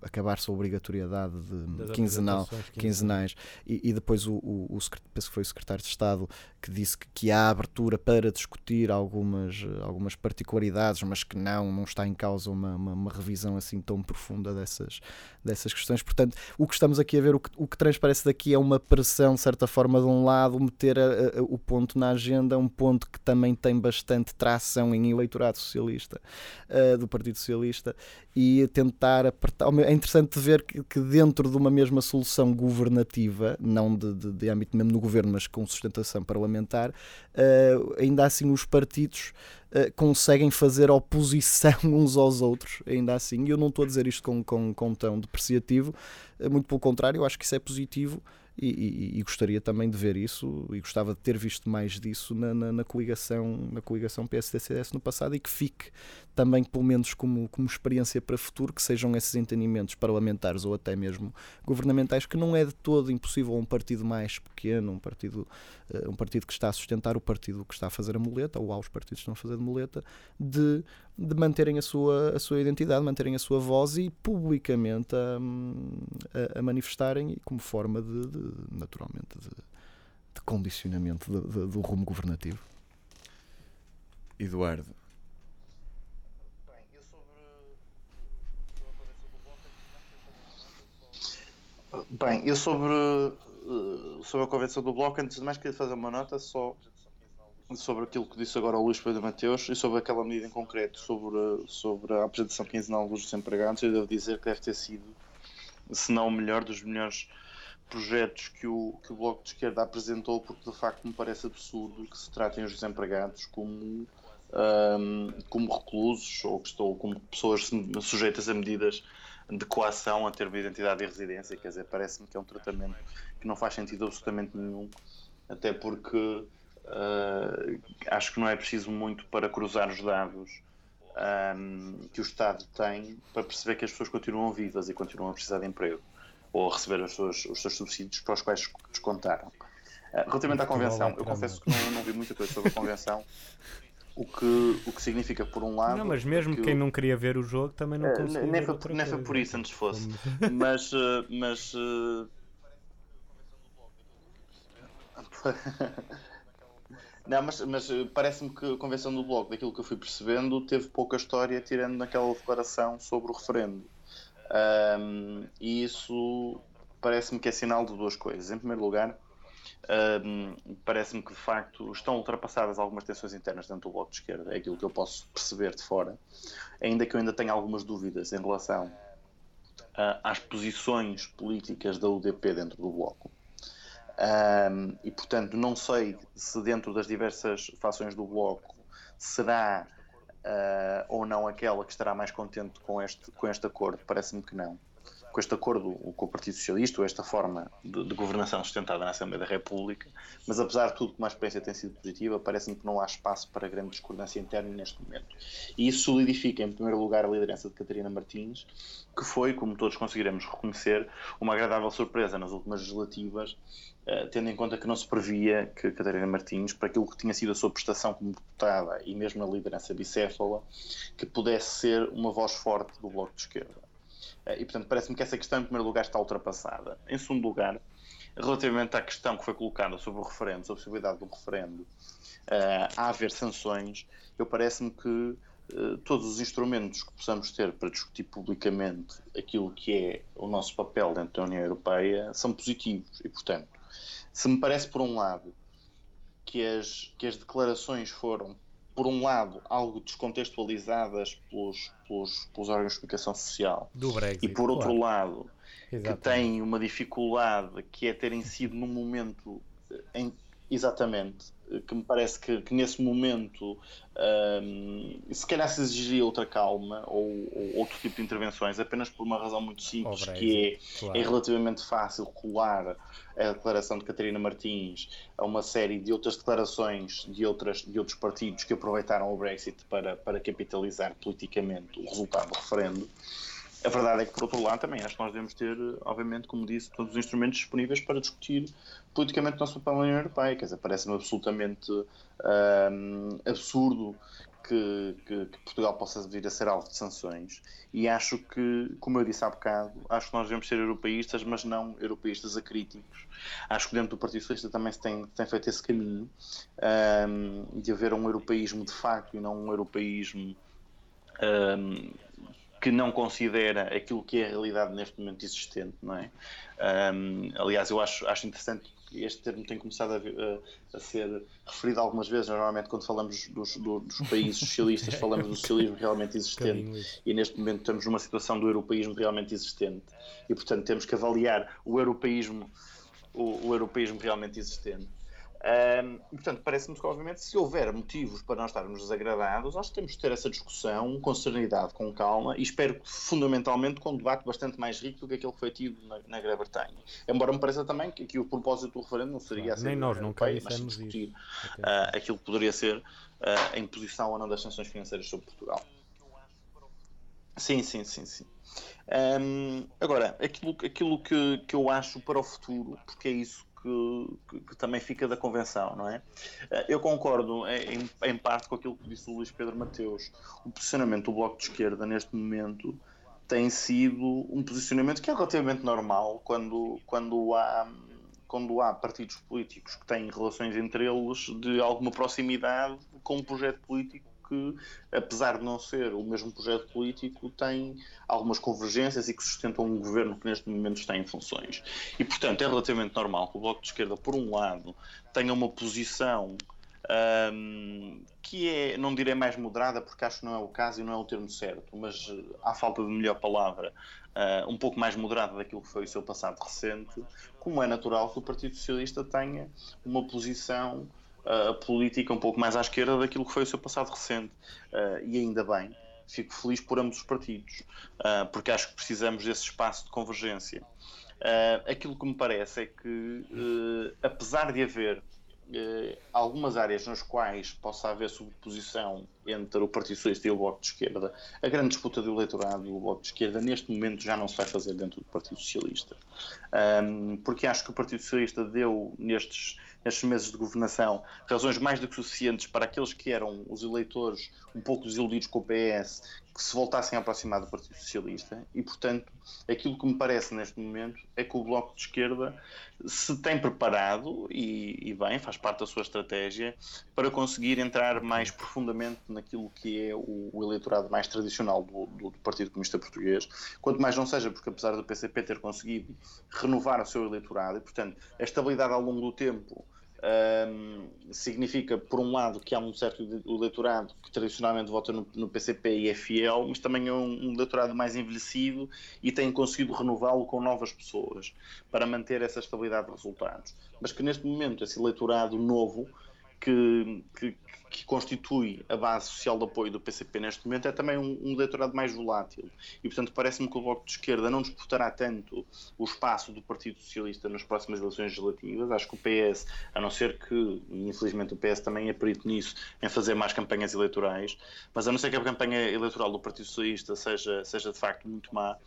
acabar-se a obrigatoriedade de quinzenal, quinzenais e, e depois o, o, o, penso que foi o secretário de Estado que disse que, que há abertura para discutir algumas, algumas particularidades, mas que não, não está em causa uma, uma, uma, revisão assim tão profunda dessas, dessas questões. Portanto, o que estamos aqui a ver, o que, o que transparece daqui é uma pressão, de certa forma, de um lado, meter a, a, o ponto na agenda, um ponto que também tem bastante tração em eleitorado socialista. Uh, do Partido Socialista e tentar apertar. É interessante ver que, que dentro de uma mesma solução governativa, não de, de, de, âmbito mesmo no governo, mas com sustentação parlamentar, uh, ainda assim os partidos uh, conseguem fazer oposição uns aos outros, ainda assim. E eu não estou a dizer isto com, com, com tão depreciativo, uh, muito pelo contrário, eu acho que isso é positivo e, e, e, gostaria também de ver isso e gostava de ter visto mais disso na, na, na coligação na coligação PSD-CDS no passado e que fique também pelo menos como, como experiência para futuro que sejam esses entendimentos parlamentares ou até mesmo governamentais que não é de todo impossível um partido mais pequeno um partido uh, um partido que está a sustentar o partido que está a fazer a muleta ou aos partidos que estão a fazer de muleta de, de manterem a sua a sua identidade manterem a sua voz e publicamente a, a, a manifestarem como forma de, de naturalmente, de, de condicionamento do rumo governativo.
Eduardo.
Bem, eu sobre, eh, sobre a convenção do Bloco, antes de mais, queria fazer uma nota só sobre aquilo que disse agora o Luís Pedro Mateus e sobre aquela medida em concreto sobre, sobre a apresentação quinzenal dos desempregados. Eu devo dizer que deve ter sido, se não o melhor, dos melhores projetos que o, que o Bloco de Esquerda apresentou, porque de facto me parece absurdo que se tratem os desempregados como, um, como reclusos ou, que estão, como pessoas sujeitas a medidas de coação a ter uma identidade e residência. Quer dizer, parece-me que é um tratamento que não faz sentido absolutamente nenhum, até porque uh, acho que não é preciso muito para cruzar os dados. Um, que o Estado tem para perceber que as pessoas continuam vivas e continuam a precisar de emprego ou a receber os seus, os seus subsídios para os quais descontaram. Uh, relativamente à convenção, eu confesso que não, não vi muita coisa sobre a convenção. O que, o que significa, por um lado.
Não, mas mesmo quem eu... não queria ver o jogo também não uh, conseguia.
Nem, foi, nem foi por isso antes fosse. mas. Uh, mas uh... Não, mas, mas parece-me que a convenção do Bloco, daquilo que eu fui percebendo, teve pouca história tirando naquela declaração sobre o referendo. Um, e isso parece-me que é sinal de duas coisas. Em primeiro lugar, um, parece-me que de facto estão ultrapassadas algumas tensões internas dentro do Bloco de Esquerda, é aquilo que eu posso perceber de fora, ainda que eu ainda tenha algumas dúvidas em relação uh, às posições políticas da UDP dentro do Bloco. Um, e portanto, não sei se dentro das diversas fações do Bloco será uh, ou não aquela que estará mais contente com este, com este acordo? Parece-me que não. Com este acordo com o Partido Socialista, ou esta forma de, de, governação sustentada na Assembleia da República, mas apesar de tudo, como a experiência tem sido positiva, parece-me que não há espaço para grande discordância interna neste momento. E isso solidifica, em primeiro lugar, a liderança de Catarina Martins, que foi, como todos conseguiremos reconhecer, uma agradável surpresa nas últimas legislativas Uh, tendo em conta que não se previa que Catarina Martins, para aquilo que tinha sido a sua prestação como deputada e mesmo na liderança bicéfala, que pudesse ser uma voz forte do Bloco de Esquerda. Uh, e, portanto, parece-me que essa questão, em primeiro lugar, está ultrapassada. Em segundo lugar, relativamente à questão que foi colocada sobre o referendo, sobre a possibilidade do referendo, uh, a haver sanções, eu parece-me que todos os instrumentos que possamos ter para discutir publicamente aquilo que é o nosso papel dentro da União Europeia são positivos e, portanto, se me parece, por um lado, que as, que as declarações foram, por um lado, algo descontextualizadas pelos, pelos, pelos órgãos de comunicação social,
Brexit,
e por outro claro. lado, Exatamente. que têm uma dificuldade que é terem sido num momento em, exatamente que me parece que, que nesse momento um, se calhar se exigiria outra calma ou, ou, outro tipo de intervenções, apenas por uma razão muito simples, que é, claro. é relativamente fácil colar a declaração de Catarina Martins a uma série de outras declarações de, outras, de outros partidos que aproveitaram o Brexit para, para capitalizar politicamente o resultado do referendo. A verdade é que, por outro lado, também acho que nós devemos ter, obviamente, como disse, todos os instrumentos disponíveis para discutir politicamente o nosso papel na União Europeia. Quer dizer, parece-me absolutamente um, absurdo que, que, que, Portugal possa vir a ser alvo de sanções. E acho que, como eu disse há bocado, acho que nós devemos ser europeístas, mas não europeístas acríticos. Acho que dentro do Partido Socialista também se tem, tem feito esse caminho um, de haver um europeísmo de facto e não um europeísmo. Um, que não considera aquilo que é a realidade neste momento existente, não é? Um, aliás, eu acho, acho interessante que este termo tem começado a, a, a, ser referido algumas vezes. Normalmente, quando falamos dos, dos países socialistas, falamos do socialismo realmente existente e neste momento estamos numa situação do europeísmo realmente existente e, portanto, temos que avaliar o europeísmo, o, o europeísmo realmente existente. Um, e, portanto, parece-me que, obviamente, se houver motivos para nós estarmos desagradados, nós temos de ter essa discussão com serenidade, com calma e espero que, fundamentalmente, com um debate bastante mais rico do que aquele que foi tido na, na Grã-Bretanha. Embora me pareça também que aqui o propósito do referendo não seria
claro,
a
Nem nós nunca Europeia, mas discutir
uh, aquilo que poderia ser uh, a imposição ou não das sanções financeiras sobre Portugal. Sim, sim, sim, sim. Um, agora, aquilo, aquilo que, que eu acho para o futuro, porque é isso que, que, também fica da convenção, não é? Eh, eu concordo em, em, parte com aquilo que disse o Luís Pedro Mateus. O posicionamento do Bloco de Esquerda neste momento tem sido um posicionamento que é relativamente normal quando, quando há quando há partidos políticos que têm relações entre eles de alguma proximidade com um projeto político que, apesar de não ser o mesmo projeto político, tem algumas convergências e que sustentam um governo que neste momento está em funções. E, portanto, é relativamente normal que o Bloco de Esquerda, por um lado, tenha uma posição um, que é, não direi mais moderada, porque acho que não é o caso e não é o termo certo, mas à falta de melhor palavra, uh, um pouco mais moderada daquilo que foi o seu passado recente, como é natural que o Partido Socialista tenha uma posição a política um pouco mais à esquerda daquilo que foi o seu passado recente. Uh, e ainda bem, fico feliz por ambos os partidos, uh, porque acho que precisamos desse espaço de convergência. Aquilo que me parece é que, apesar de haver algumas áreas nas quais possa haver sobreposição entre o Partido Socialista e o Bloco de Esquerda, a grande disputa do eleitorado do Bloco de Esquerda neste momento já não se vai fazer dentro do Partido Socialista. Um, porque acho que o Partido Socialista deu nestes nestes meses de governação, razões mais do que suficientes para aqueles que eram os eleitores um pouco desiludidos com o PS que se voltassem a aproximar do Partido Socialista. E, portanto, aquilo que me parece neste momento é que o Bloco de Esquerda se tem preparado e, e bem, faz parte da sua estratégia para conseguir entrar mais profundamente naquilo que é o, o eleitorado mais tradicional do, do, do, Partido Comunista Português, quanto mais não seja porque apesar do PCP ter conseguido renovar o seu eleitorado e, portanto, a estabilidade ao longo do tempo um, significa, por um lado, que há um certo eleitorado que tradicionalmente vota no, no PCP e é fiel, mas também é um, um eleitorado mais envelhecido e tem conseguido renová-lo com novas pessoas para manter essa estabilidade de resultados. Mas que neste momento esse eleitorado novo que, que, que, constitui a base social de apoio do PCP neste momento é também um, um eleitorado mais volátil. E, portanto, parece-me que o Bloco de Esquerda não disputará tanto o espaço do Partido Socialista nas próximas eleições legislativas. Acho que o PS, a não ser que, infelizmente, o PS também é perito nisso, em fazer mais campanhas eleitorais, mas a não ser que a campanha eleitoral do Partido Socialista seja, seja de facto muito má, uh,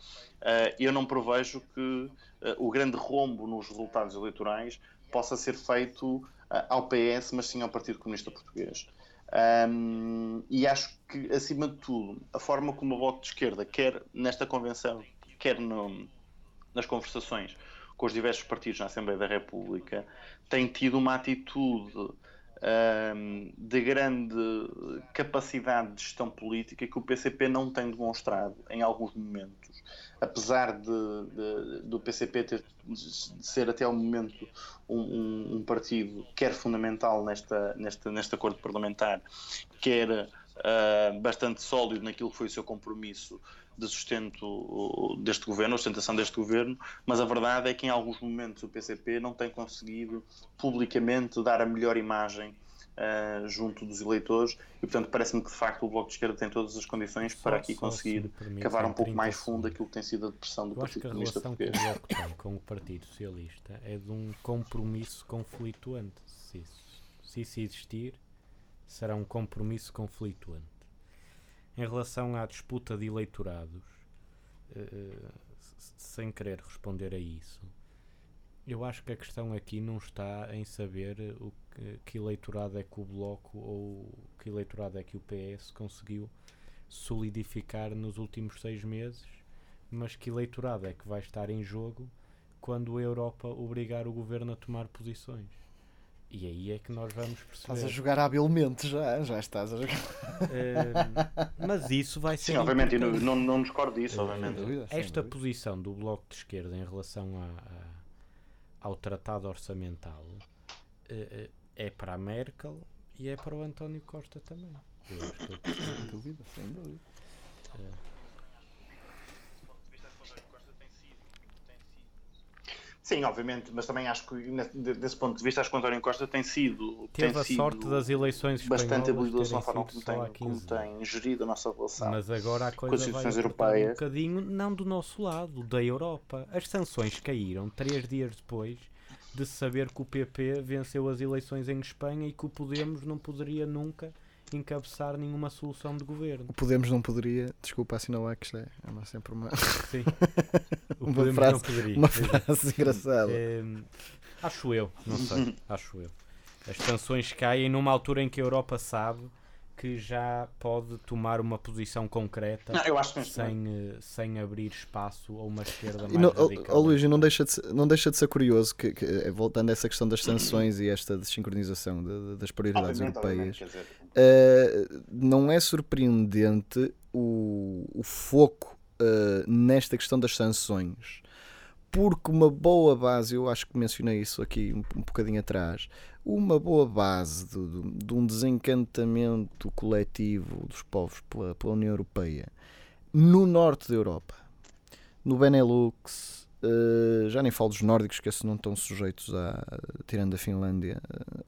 eu não prevejo que uh, o grande rombo nos resultados eleitorais possa ser feito ao PS, mas sim ao Partido Comunista Português. Um, e acho que, acima de tudo, a forma como o Bloco de Esquerda, quer nesta convenção, quer no, nas conversações com os diversos partidos na Assembleia da República, tem tido uma atitude um, de grande capacidade de gestão política que o PCP não tem demonstrado em alguns momentos. Apesar de, de do PCP ter, de ser até o momento um, um, um, partido quer fundamental nesta, nesta, neste acordo parlamentar, quer uh, bastante sólido naquilo que foi o seu compromisso de sustento deste governo, a sustentação deste governo, mas a verdade é que em alguns momentos o PCP não tem conseguido publicamente dar a melhor imagem uh, junto dos eleitores e, portanto, parece-me que de facto o Bloco de Esquerda tem todas as condições só, para aqui conseguir cavar um pouco mais fundo aquilo que tem sido a depressão do
Eu
Partido
Comunista
Português.
que o Bloco tem com o Partido Socialista é de um compromisso conflituante. Se isso, se isso existir, será um compromisso conflituante. Em relação à disputa de eleitorados, uh, sem querer responder a isso, eu acho que a questão aqui não está em saber o que, que eleitorado é que o Bloco ou que eleitorado é que o PS conseguiu solidificar nos últimos seis meses, mas que eleitorado é que vai estar em jogo quando a Europa obrigar o governo a tomar posições. E aí é que nós vamos perceber.
Estás a jogar habilmente já, já estás a jogar.
Uh, mas isso vai ser.
Sim, obviamente, não, não, não discordo disso, obviamente.
Dúvida,
Esta posição do Bloco de Esquerda em relação a, a, ao tratado orçamental uh, é para a Merkel e é para o António Costa também. Eu acho que
sem dúvida, sem dúvida.
Uh,
Sim, obviamente, mas também acho que desse ponto de vista acho que o António Costa tem sido
teve
tem
a
sido
sorte das eleições
bastante habilidoso na forma como tem, como
15
tem gerido a nossa relação.
Mas agora a coisa vai apertar um
europeias.
bocadinho, não do nosso lado, da Europa. As sanções caíram três dias depois de saber que o PP venceu as eleições em Espanha e que o Podemos não poderia nunca encabeçar nenhuma solução de governo.
O Podemos não poderia, desculpa assinalar que isto é, é sempre uma,
Sim. O
Uma
Podemos
frase-
não poderia.
uma
Exato.
frase engraçada.
É, acho eu, não sei, acho eu. As sanções caem numa altura em que a Europa sabe que já pode tomar uma posição concreta
Não,
sem, eh, sem abrir espaço a uma esquerda mais
não,
radical.
ó, Luís, e não deixa de ser, não deixa de ser curioso que, que, eh, voltando a essa questão das sanções e esta desincronização de- de- das prioridades
obviamente,
europeias,
obviamente, dizer,
Uh, não é surpreendente o, o foco uh, nesta questão das sanções, porque uma boa base, eu acho que mencionei isso aqui um, um bocadinho atrás, uma boa base de, de- um desencantamento coletivo dos povos pela, pela União Europeia no norte da Europa, no Benelux. uh, já nem falo dos nórdicos, que esses não estão sujeitos a, tirando a Finlândia,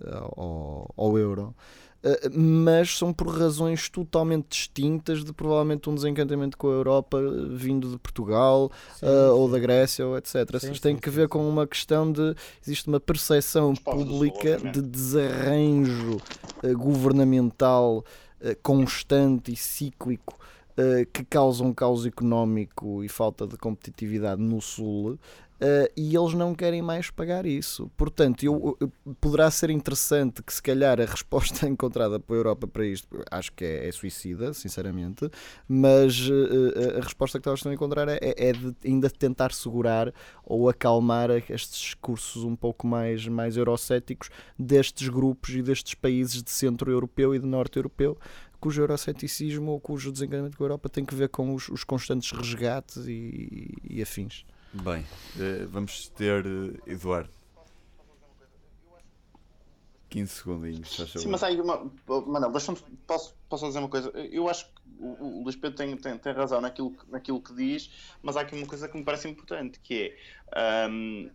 uh, ao, ao euro. Uh, mas são por razões totalmente distintas de provavelmente um desencantamento com a Europa vindo de Portugal
Sim,
uh, ou da Grécia ou etc.
Sim,
Isto tem
sim,
que ver com uma questão de existe uma percepção pública de desarranjo uh, governamental uh, constante e cíclico que causa um caos económico e falta de competitividade no Sul. Uh, e eles não querem mais pagar isso. Portanto, eu, eu- poderá ser interessante que, se calhar, a resposta encontrada pela Europa para isto, acho que é, é suicida, sinceramente, mas uh, a resposta que elas estão a encontrar é, é de ainda tentar segurar ou acalmar estes discursos um pouco mais, mais eurocéticos destes grupos e destes países de centro europeu e de norte europeu cujo euroceticismo ou cujo desencantamento com a Europa tem que ver com os, os constantes resgates e, e afins.
Bem, eh, vamos ter eh, Eduardo. 15 segundinhos, favor.
Sim, mas há aí uma. Manel, deixa-me. Posso, posso dizer uma coisa? Eu acho que o, o Luís Pedro tem, tem, tem razão naquilo, naquilo que diz, mas há aqui uma coisa que me parece importante, que é. ahm,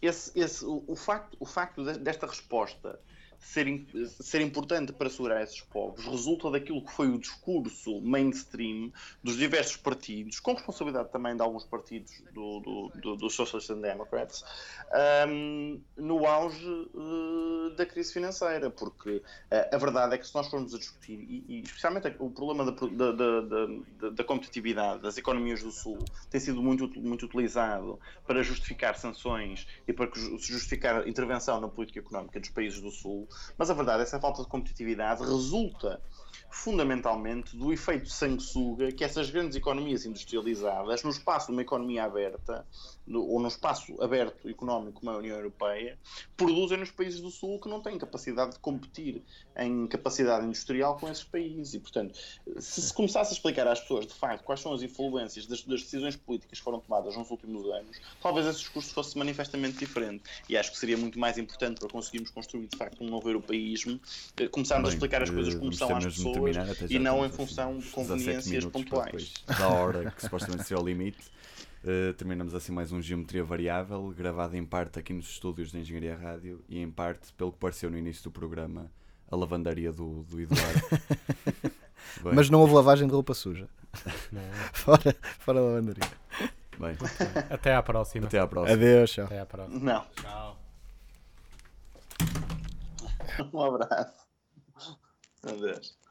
esse, esse, o, o facto, o facto de- desta resposta ser, ser importante para segurar esses povos resulta daquilo que foi o discurso mainstream dos diversos partidos, com responsabilidade também de alguns partidos do, do, do, dos Socialist and Democrats, ahm, no auge eh, da crise financeira, porque eh, a verdade é que se nós formos a discutir, e, e especialmente o problema da, da, da, da- da competitividade das economias do Sul tem sido muito, muito utilizado para justificar sanções e para ju- justificar intervenção na política económica dos países do Sul, mas a verdade é que essa falta de competitividade resulta fundamentalmente do efeito sanguessuga que essas grandes economias industrializadas, no espaço de uma economia aberta, no- ou num espaço aberto económico como a União Europeia, produzem nos países do Sul que não têm capacidade de competir em capacidade industrial com esses países. E, portanto, se se começasse a explicar às pessoas, de facto, quais são as influências das, das decisões políticas que foram tomadas nos últimos anos, talvez esse discurso fosse manifestamente diferente. E acho que seria muito mais importante para conseguirmos construir, de facto, um novo europeísmo, eh, começarmos a
Bem,
explicar as
eh,
coisas como
vamos
são
ter
às
de
pessoas
terminar, até já
e não em função de
17
conveniências pontuais.
Da hora que supostamente seria o limite. Uh, terminamos assim mais um Geometria Variável, gravado em parte aqui nos estúdios da Engenharia Rádio e em parte, pelo que pareceu no início do programa, a lavandaria do, do Eduardo. Bem,
Mas não houve lavagem de roupa suja.
Não.
Fora, fora a lavandaria.
bem,
Até à próxima.
até à próxima.
Adeus, tchau.
Até à próxima.
Não.
Tchau.
Um abraço. Adeus.